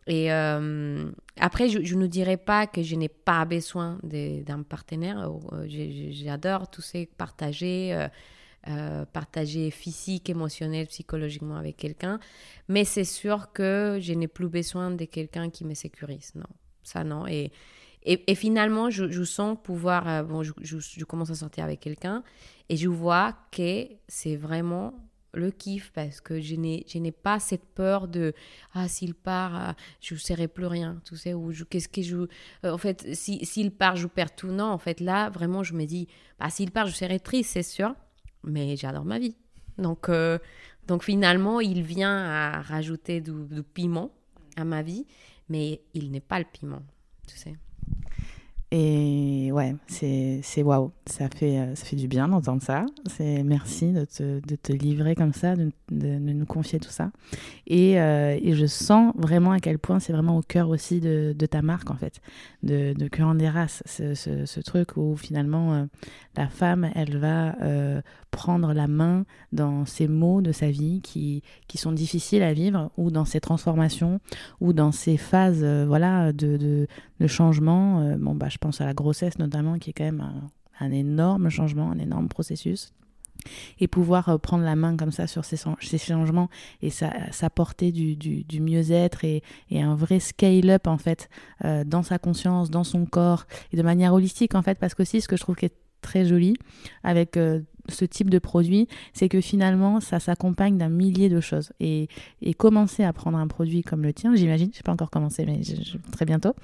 Et après, je, ne dirais pas que je n'ai pas besoin d'un partenaire. J'adore tout ce partager, euh, partager physique, émotionnel, psychologiquement avec quelqu'un. Mais c'est sûr que je n'ai plus besoin de quelqu'un qui me sécurise. Non, ça non. Et, et, finalement, je, sens pouvoir. bon, je, commence à sortir avec quelqu'un et je vois que c'est vraiment le kiff parce que je n'ai pas cette peur de ah s'il part ah, je ne serai plus rien tu sais ou qu'est-ce que je euh, en fait s'il si, part je perds tout non en fait là vraiment je me dis bah s'il part je serai triste c'est sûr mais j'adore ma vie. Donc euh, donc finalement il vient à rajouter du, piment à ma vie mais il n'est pas le piment tu sais. Et ouais, c'est waouh, ça fait, euh, ça fait du bien d'entendre ça. Merci de te, de te, livrer comme ça, de, de, nous confier tout ça. Et, euh, et, je sens vraiment à quel point c'est vraiment au cœur aussi de, ta marque en fait, de, de Curanderas, ce, ce, ce, truc où finalement la femme, elle va prendre la main dans ces mots de sa vie qui, qui sont difficiles à vivre ou dans ces transformations ou dans ces phases voilà de, de, changement. bon bah je pense à la grossesse notamment, qui est quand même un, énorme changement, un énorme processus et pouvoir euh, prendre la main comme ça sur ces, ces changements et s'apporter du, du, mieux-être et, et, un vrai scale-up en fait euh, dans sa conscience, dans son corps et de manière holistique en fait parce que aussi ce que je trouve qui est très joli avec euh, ce type de produit, c'est que finalement, ça s'accompagne d'un millier de choses. Et, et, commencer à prendre un produit comme le tien, j'imagine, je n'ai pas encore commencé, mais très bientôt,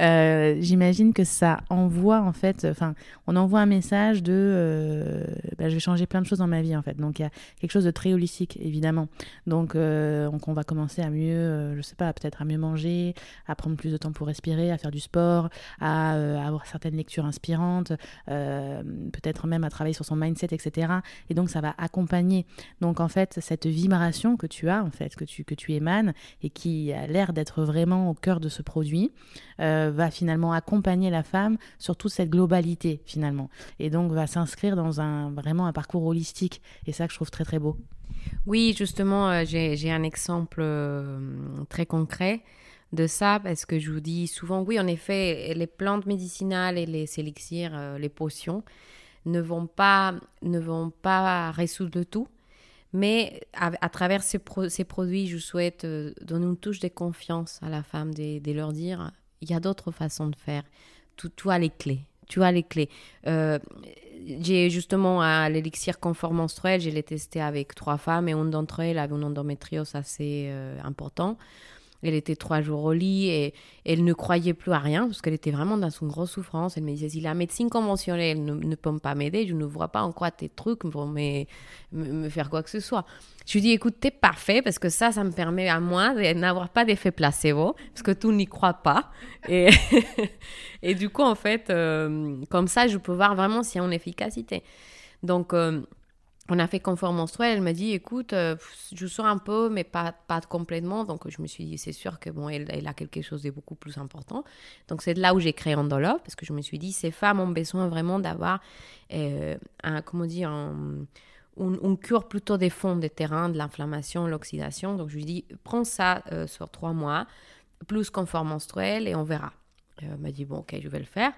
euh, j'imagine que ça envoie, en fait, enfin, on envoie un message de euh, bah, je vais changer plein de choses dans ma vie, en fait. Donc, il y a quelque chose de très holistique, évidemment. Donc, euh, on va commencer à mieux, je sais pas, peut-être à mieux manger, à prendre plus de temps pour respirer, à faire du sport, à avoir certaines lectures inspirantes, peut-être même à travailler sur son mindset, etc. Et donc ça va accompagner. Donc en fait, cette vibration que tu as, en fait, que tu, que tu émanes et qui a l'air d'être vraiment au cœur de ce produit, euh, va finalement accompagner la femme sur toute cette globalité finalement. Et donc va s'inscrire dans un vraiment un parcours holistique. Et ça que je trouve très très beau. Oui, justement, euh, j'ai un exemple euh, très concret de ça parce que je vous dis souvent, oui, en effet, les plantes médicinales et les élixirs, les potions, ne vont pas, ne vont pas résoudre le tout. Mais à, travers ces, ces, produits, je souhaite euh, donner une touche de confiance à la femme, de, leur dire, il y a d'autres façons de faire. Tu, as les clés. Tu as les clés. Euh, j'ai justement à l'élixir confort menstruel, je l'ai testé avec trois femmes et une d'entre elles avait une endométriose assez euh, important. Elle était trois jours au lit et elle ne croyait plus à rien parce qu'elle était vraiment dans une grosse souffrance. Elle me disait si la médecine conventionnelle ne, peut pas m'aider, je ne vois pas en quoi tes trucs me, me, faire quoi que ce soit. Je lui dis écoute, t'es parfait parce que ça, ça me permet à moi de n'avoir pas d'effet placebo parce que tout n'y croit pas. Et, et du coup, en fait, euh, comme ça, je peux voir vraiment s'il y a une efficacité. Donc, euh, on a fait confort menstruel. Elle m'a dit, écoute, euh, je sors un peu, mais pas, pas complètement. Donc, je me suis dit, c'est sûr que bon, elle, a quelque chose de beaucoup plus important. Donc, c'est là où j'ai créé Andolope, parce que je me suis dit, ces femmes ont besoin vraiment d'avoir, euh, un, comment dire, une, cure plutôt des fonds des terrains, de l'inflammation, l'oxydation. Donc, je lui dit, prends ça euh, sur trois mois, plus confort menstruel, et on verra. Elle m'a dit, bon, ok, je vais le faire.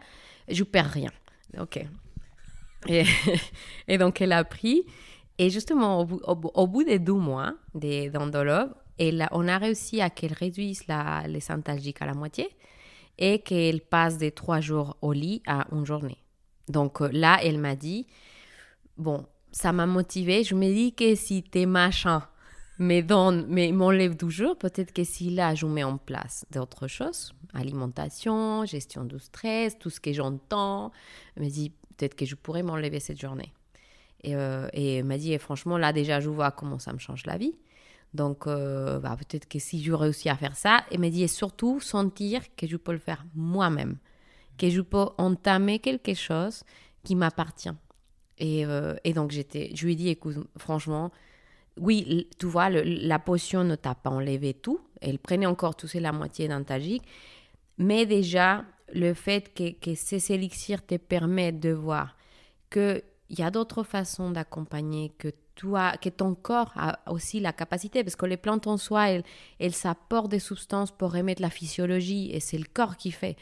Je perds rien. Ok, et, donc, elle a pris. Et justement, au, bout des deux mois d'Andolov, on a réussi à qu'elle réduise la, les syntalgiques à la moitié et qu'elle passe de trois jours au lit à une journée. Donc euh, là, elle m'a dit, bon, ça m'a motivée. Je me dis que si tes machins mais m'enlèvent toujours, peut-être que si là, je mets en place d'autres choses, alimentation, gestion du stress, tout ce que j'entends, me dit peut-être que je pourrais m'enlever cette journée. Et, euh, et m'a dit, franchement, là déjà, je vois comment ça me change la vie. Donc, euh, bah, peut-être que si je réussis à faire ça, et m'a dit, et surtout sentir que je peux le faire moi-même, que je peux entamer quelque chose qui m'appartient. Et, euh, donc, j'étais, je lui ai dit, écoute, franchement, oui, tu vois, la potion ne t'a pas enlevé tout. Elle prenait encore, tu sais, la moitié d'un tagique. Mais déjà, le fait que, que ces élixirs te permettent de voir qu'il y a d'autres façons d'accompagner, que que ton corps a aussi la capacité, parce que les plantes en soi, elles, elles apportent des substances pour remettre la physiologie, et c'est le corps qui fait.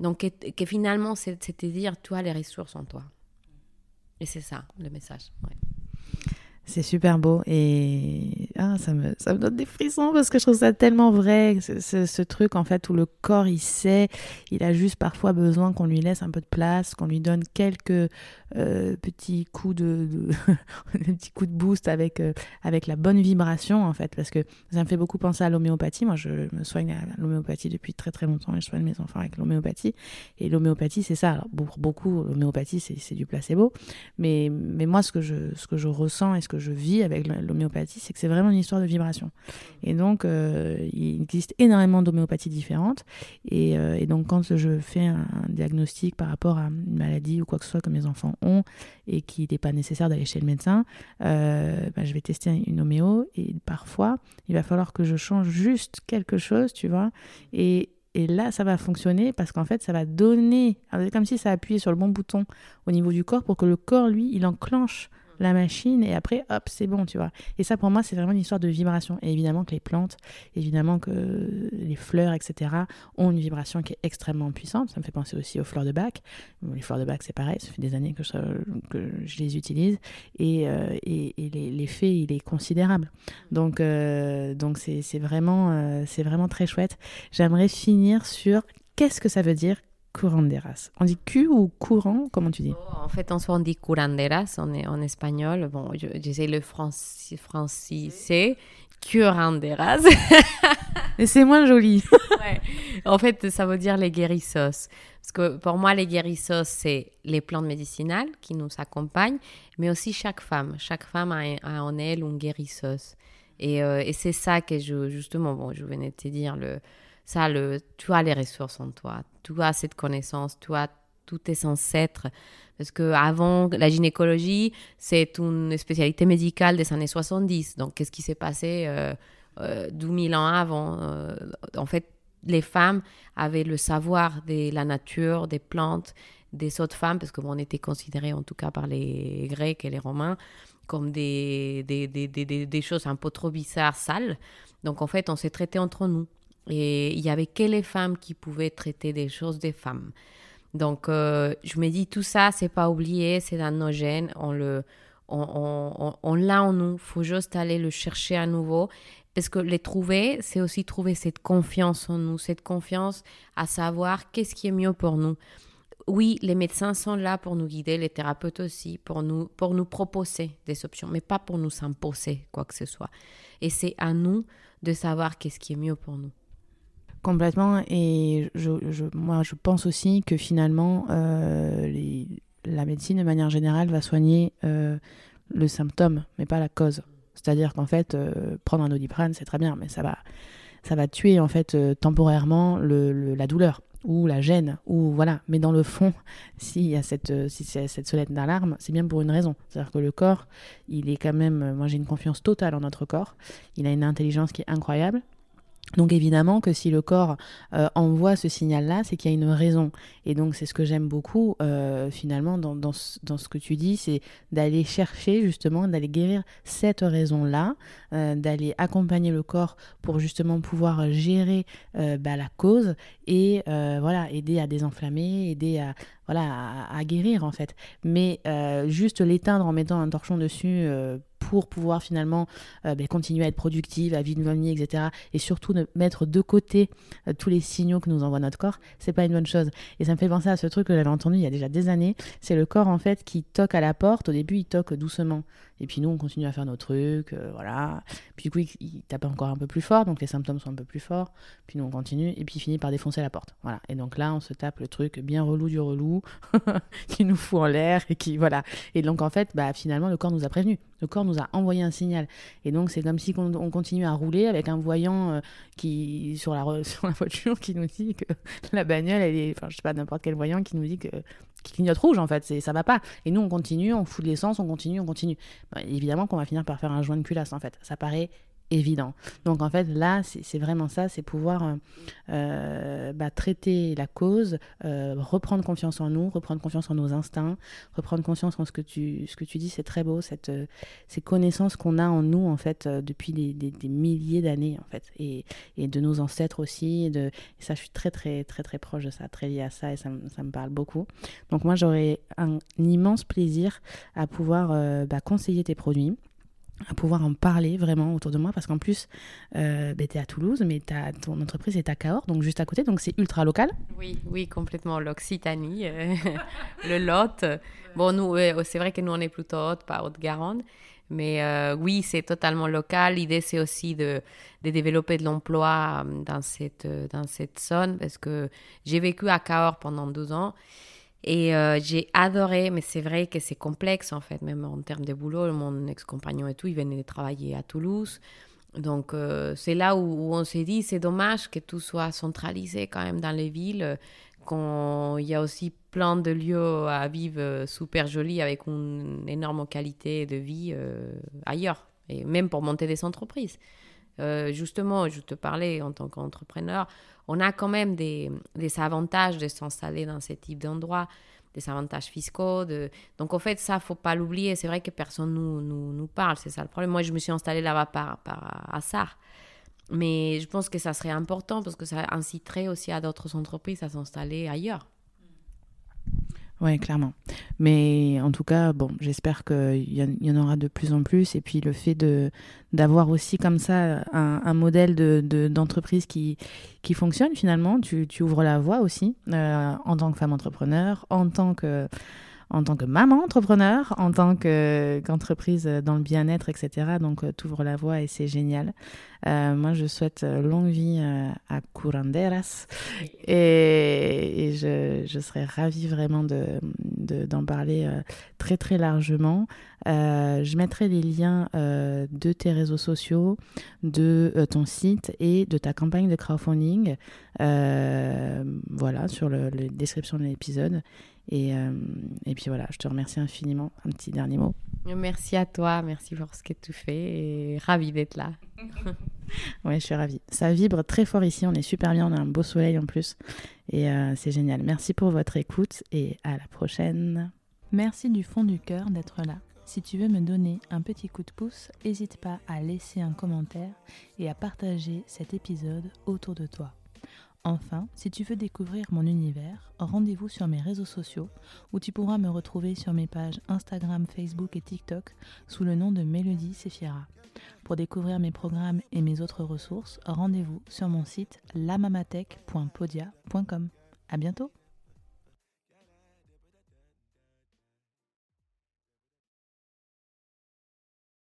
Donc, que, finalement, c'est-à-dire, tu as les ressources en toi. Et c'est ça, le message. C'est super beau et ah, ça, me, ça me donne des frissons parce que je trouve ça tellement vrai, ce, ce, truc en fait où le corps il sait, il a juste parfois besoin qu'on lui laisse un peu de place, qu'on lui donne quelques euh, petits coups de, petits coups de boost avec, euh, avec la bonne vibration en fait parce que ça me fait beaucoup penser à l'homéopathie. Moi je me soigne à l'homéopathie depuis très très longtemps et je soigne mes enfants avec l'homéopathie et l'homéopathie c'est ça. Alors, pour beaucoup l'homéopathie c'est du placebo mais, mais moi ce que, je, ce que je ressens et ce que je vis avec l'homéopathie, c'est que c'est vraiment une histoire de vibration. Et donc, euh, il existe énormément d'homéopathies différentes. Et, euh, donc, quand je fais un diagnostic par rapport à une maladie ou quoi que ce soit que mes enfants ont et qu'il n'est pas nécessaire d'aller chez le médecin, euh, bah, je vais tester une homéo. Et parfois, il va falloir que je change juste quelque chose, tu vois. Et là, ça va fonctionner parce qu'en fait, ça va donner, c'est comme si ça appuyait sur le bon bouton au niveau du corps pour que le corps, lui, il enclenche la machine et après, hop, c'est bon, tu vois. Et ça, pour moi, c'est vraiment une histoire de vibration. Et évidemment que les plantes, évidemment que les fleurs, etc., ont une vibration qui est extrêmement puissante. Ça me fait penser aussi aux fleurs de bac. Les fleurs de bac, c'est pareil, ça fait des années que je, que je les utilise. Et, euh, et, l'effet, il est considérable. Donc, euh, donc c'est, vraiment, euh, c'est vraiment très chouette. J'aimerais finir sur qu'est-ce que ça veut dire curanderas. On dit Q ou courant Comment tu dis? Oh, En fait, en soi, on dit curanderas en, en espagnol. Bon, j'essaie le francis, francisé. Curanderas. Et c'est moins joli. ouais. En fait, ça veut dire les guérissos. Parce que pour moi, les guérissos, c'est les plantes médicinales qui nous accompagnent, mais aussi chaque femme. Chaque femme a, en elle un guérissos. Et, euh, et c'est ça que je, justement, bon, je venais de te dire, le, ça, le, tu as les ressources en toi, tu as cette connaissance, tu as tous tes ancêtres. Parce que avant la gynécologie, c'est une spécialité médicale des années 70. Donc, qu'est-ce qui s'est passé euh, euh, 12 ans avant euh, En fait, les femmes avaient le savoir de la nature, des plantes, des autres femmes, parce qu'on était considérés, en tout cas par les Grecs et les Romains, comme des, des, des, des, choses un peu trop bizarres, sales. Donc, en fait, on s'est traité entre nous. Et il y avait que les femmes qui pouvaient traiter des choses des femmes. Donc, euh, je me dis, tout ça, c'est pas oublié, c'est dans nos gènes, on le, on, on, l'a en nous. faut juste aller le chercher à nouveau. Parce que les trouver, c'est aussi trouver cette confiance en nous, cette confiance à savoir qu'est-ce qui est mieux pour nous. Oui, les médecins sont là pour nous guider, les thérapeutes aussi, pour nous, pour nous proposer des options, mais pas pour nous imposer quoi que ce soit. Et c'est à nous de savoir qu'est-ce qui est mieux pour nous. Complètement. Et je, moi, je pense aussi que finalement, euh, la médecine, de manière générale, va soigner euh, le symptôme, mais pas la cause. C'est-à-dire qu'en fait, euh, prendre un doliprane, c'est très bien, mais ça va, ça va tuer en fait temporairement le, la douleur ou la gêne ou voilà. Mais dans le fond, s'il y a cette, si cette sonnette d'alarme, c'est bien pour une raison. C'est-à-dire que le corps, il est quand même. Moi, j'ai une confiance totale en notre corps. Il a une intelligence qui est incroyable. Donc évidemment que si le corps euh, envoie ce signal-là, c'est qu'il y a une raison. Et donc c'est ce que j'aime beaucoup euh, finalement dans, ce que tu dis, c'est d'aller chercher justement, d'aller guérir cette raison-là, euh, d'aller accompagner le corps pour justement pouvoir gérer bah, la cause et voilà aider à désenflammer, aider à voilà à, guérir en fait. Mais juste l'éteindre en mettant un torchon dessus pour pouvoir finalement euh, ben, continuer à être productive, à vivre une bonne vie, etc. Et surtout de mettre de côté euh, tous les signaux que nous envoie notre corps, c'est pas une bonne chose. Et ça me fait penser à ce truc que j'avais entendu il y a déjà des années. C'est le corps en fait qui toque à la porte. Au début, il toque doucement. Et puis nous, on continue à faire nos trucs, euh, voilà. Puis du coup, il, tape encore un peu plus fort, donc les symptômes sont un peu plus forts. Puis nous, on continue, et puis il finit par défoncer la porte, voilà. Et donc là, on se tape le truc bien relou du relou, qui nous fout en l'air, et qui, voilà. Et donc en fait, bah, finalement, le corps nous a prévenu. Le corps nous a envoyé un signal. Et donc c'est comme si on, continue à rouler avec un voyant euh, qui sur la, sur la voiture qui nous dit que la bagnole, elle est, enfin je sais pas, n'importe quel voyant qui nous dit que qui clignote rouge en fait, c'est ça va pas. Et nous on continue, on fout de l'essence, on continue, on continue. Bah, évidemment qu'on va finir par faire un joint de culasse en fait. Ça paraît évident. Donc en fait là c'est vraiment ça, c'est pouvoir euh, euh, bah, traiter la cause, euh, reprendre confiance en nous, reprendre confiance en nos instincts, reprendre confiance en ce que tu, ce que tu dis, c'est très beau, cette, ces connaissances qu'on a en nous en fait depuis des, des, milliers d'années en fait, et, et, de nos ancêtres aussi, et, de, ça je suis très très très très proche de ça, très lié à ça et ça, ça me parle beaucoup. Donc moi j'aurais un, immense plaisir à pouvoir bah, conseiller tes produits à pouvoir en parler vraiment autour de moi parce qu'en plus euh, bah, tu es à Toulouse mais as, ton entreprise est à Cahors donc juste à côté donc c'est ultra local. Oui oui complètement. l'Occitanie euh, le Lot. Bon nous c'est vrai que nous on est plutôt haute pas Haute-Garonne mais euh, oui c'est totalement local. L'idée c'est aussi de, de, développer de l'emploi euh, dans cette dans cette zone parce que j'ai vécu à Cahors pendant 12 ans et euh, j'ai adoré, mais c'est vrai que c'est complexe en fait, même en termes de boulot. Mon ex-compagnon et tout, il venait de travailler à Toulouse. Donc euh, c'est là où, on s'est dit, c'est dommage que tout soit centralisé quand même dans les villes, quand il y a aussi plein de lieux à vivre euh, super jolis avec une énorme qualité de vie ailleurs, et même pour monter des entreprises. Justement, je te parlais en tant qu'entrepreneur, on a quand même des, avantages de s'installer dans ce type d'endroit, des avantages fiscaux. Donc, en fait, ça, faut pas l'oublier. C'est vrai que personne nous, nous, nous parle, c'est ça le problème. Moi, je me suis installée là-bas par, par hasard. Mais je pense que ça serait important parce que ça inciterait aussi à d'autres entreprises à s'installer ailleurs. Oui, clairement. Mais en tout cas, bon, j'espère qu'il y, en aura de plus en plus. Et puis le fait d'avoir aussi comme ça un, modèle d'entreprise de, qui, fonctionne finalement, tu, tu ouvres la voie aussi euh, en tant que femme entrepreneur, en tant que en tant que maman entrepreneur, en tant qu'entreprise dans le bien-être, etc. Donc, euh, tu ouvres la voie et c'est génial. Euh, moi, je souhaite euh, longue vie à Curanderas et, je, je, serais ravie vraiment d'en de, d'en parler très, très largement. je mettrai les liens de tes réseaux sociaux, de ton site et de ta campagne de crowdfunding voilà, sur la description de l'épisode. Et, euh, et puis voilà, je te remercie infiniment. Un petit dernier mot. Merci à toi, merci pour ce que tu fais et ravi d'être là. oui, je suis ravie. Ça vibre très fort ici, on est super bien, on a un beau soleil en plus et euh, c'est génial. Merci pour votre écoute et à la prochaine. Merci du fond du cœur d'être là. Si tu veux me donner un petit coup de pouce, n'hésite pas à laisser un commentaire et à partager cet épisode autour de toi. Enfin, si tu veux découvrir mon univers, rendez-vous sur mes réseaux sociaux où tu pourras me retrouver sur mes pages Instagram, Facebook et TikTok sous le nom de Mélodie Sefiera. Pour découvrir mes programmes et mes autres ressources, rendez-vous sur mon site lamamatech.podia.com. À bientôt!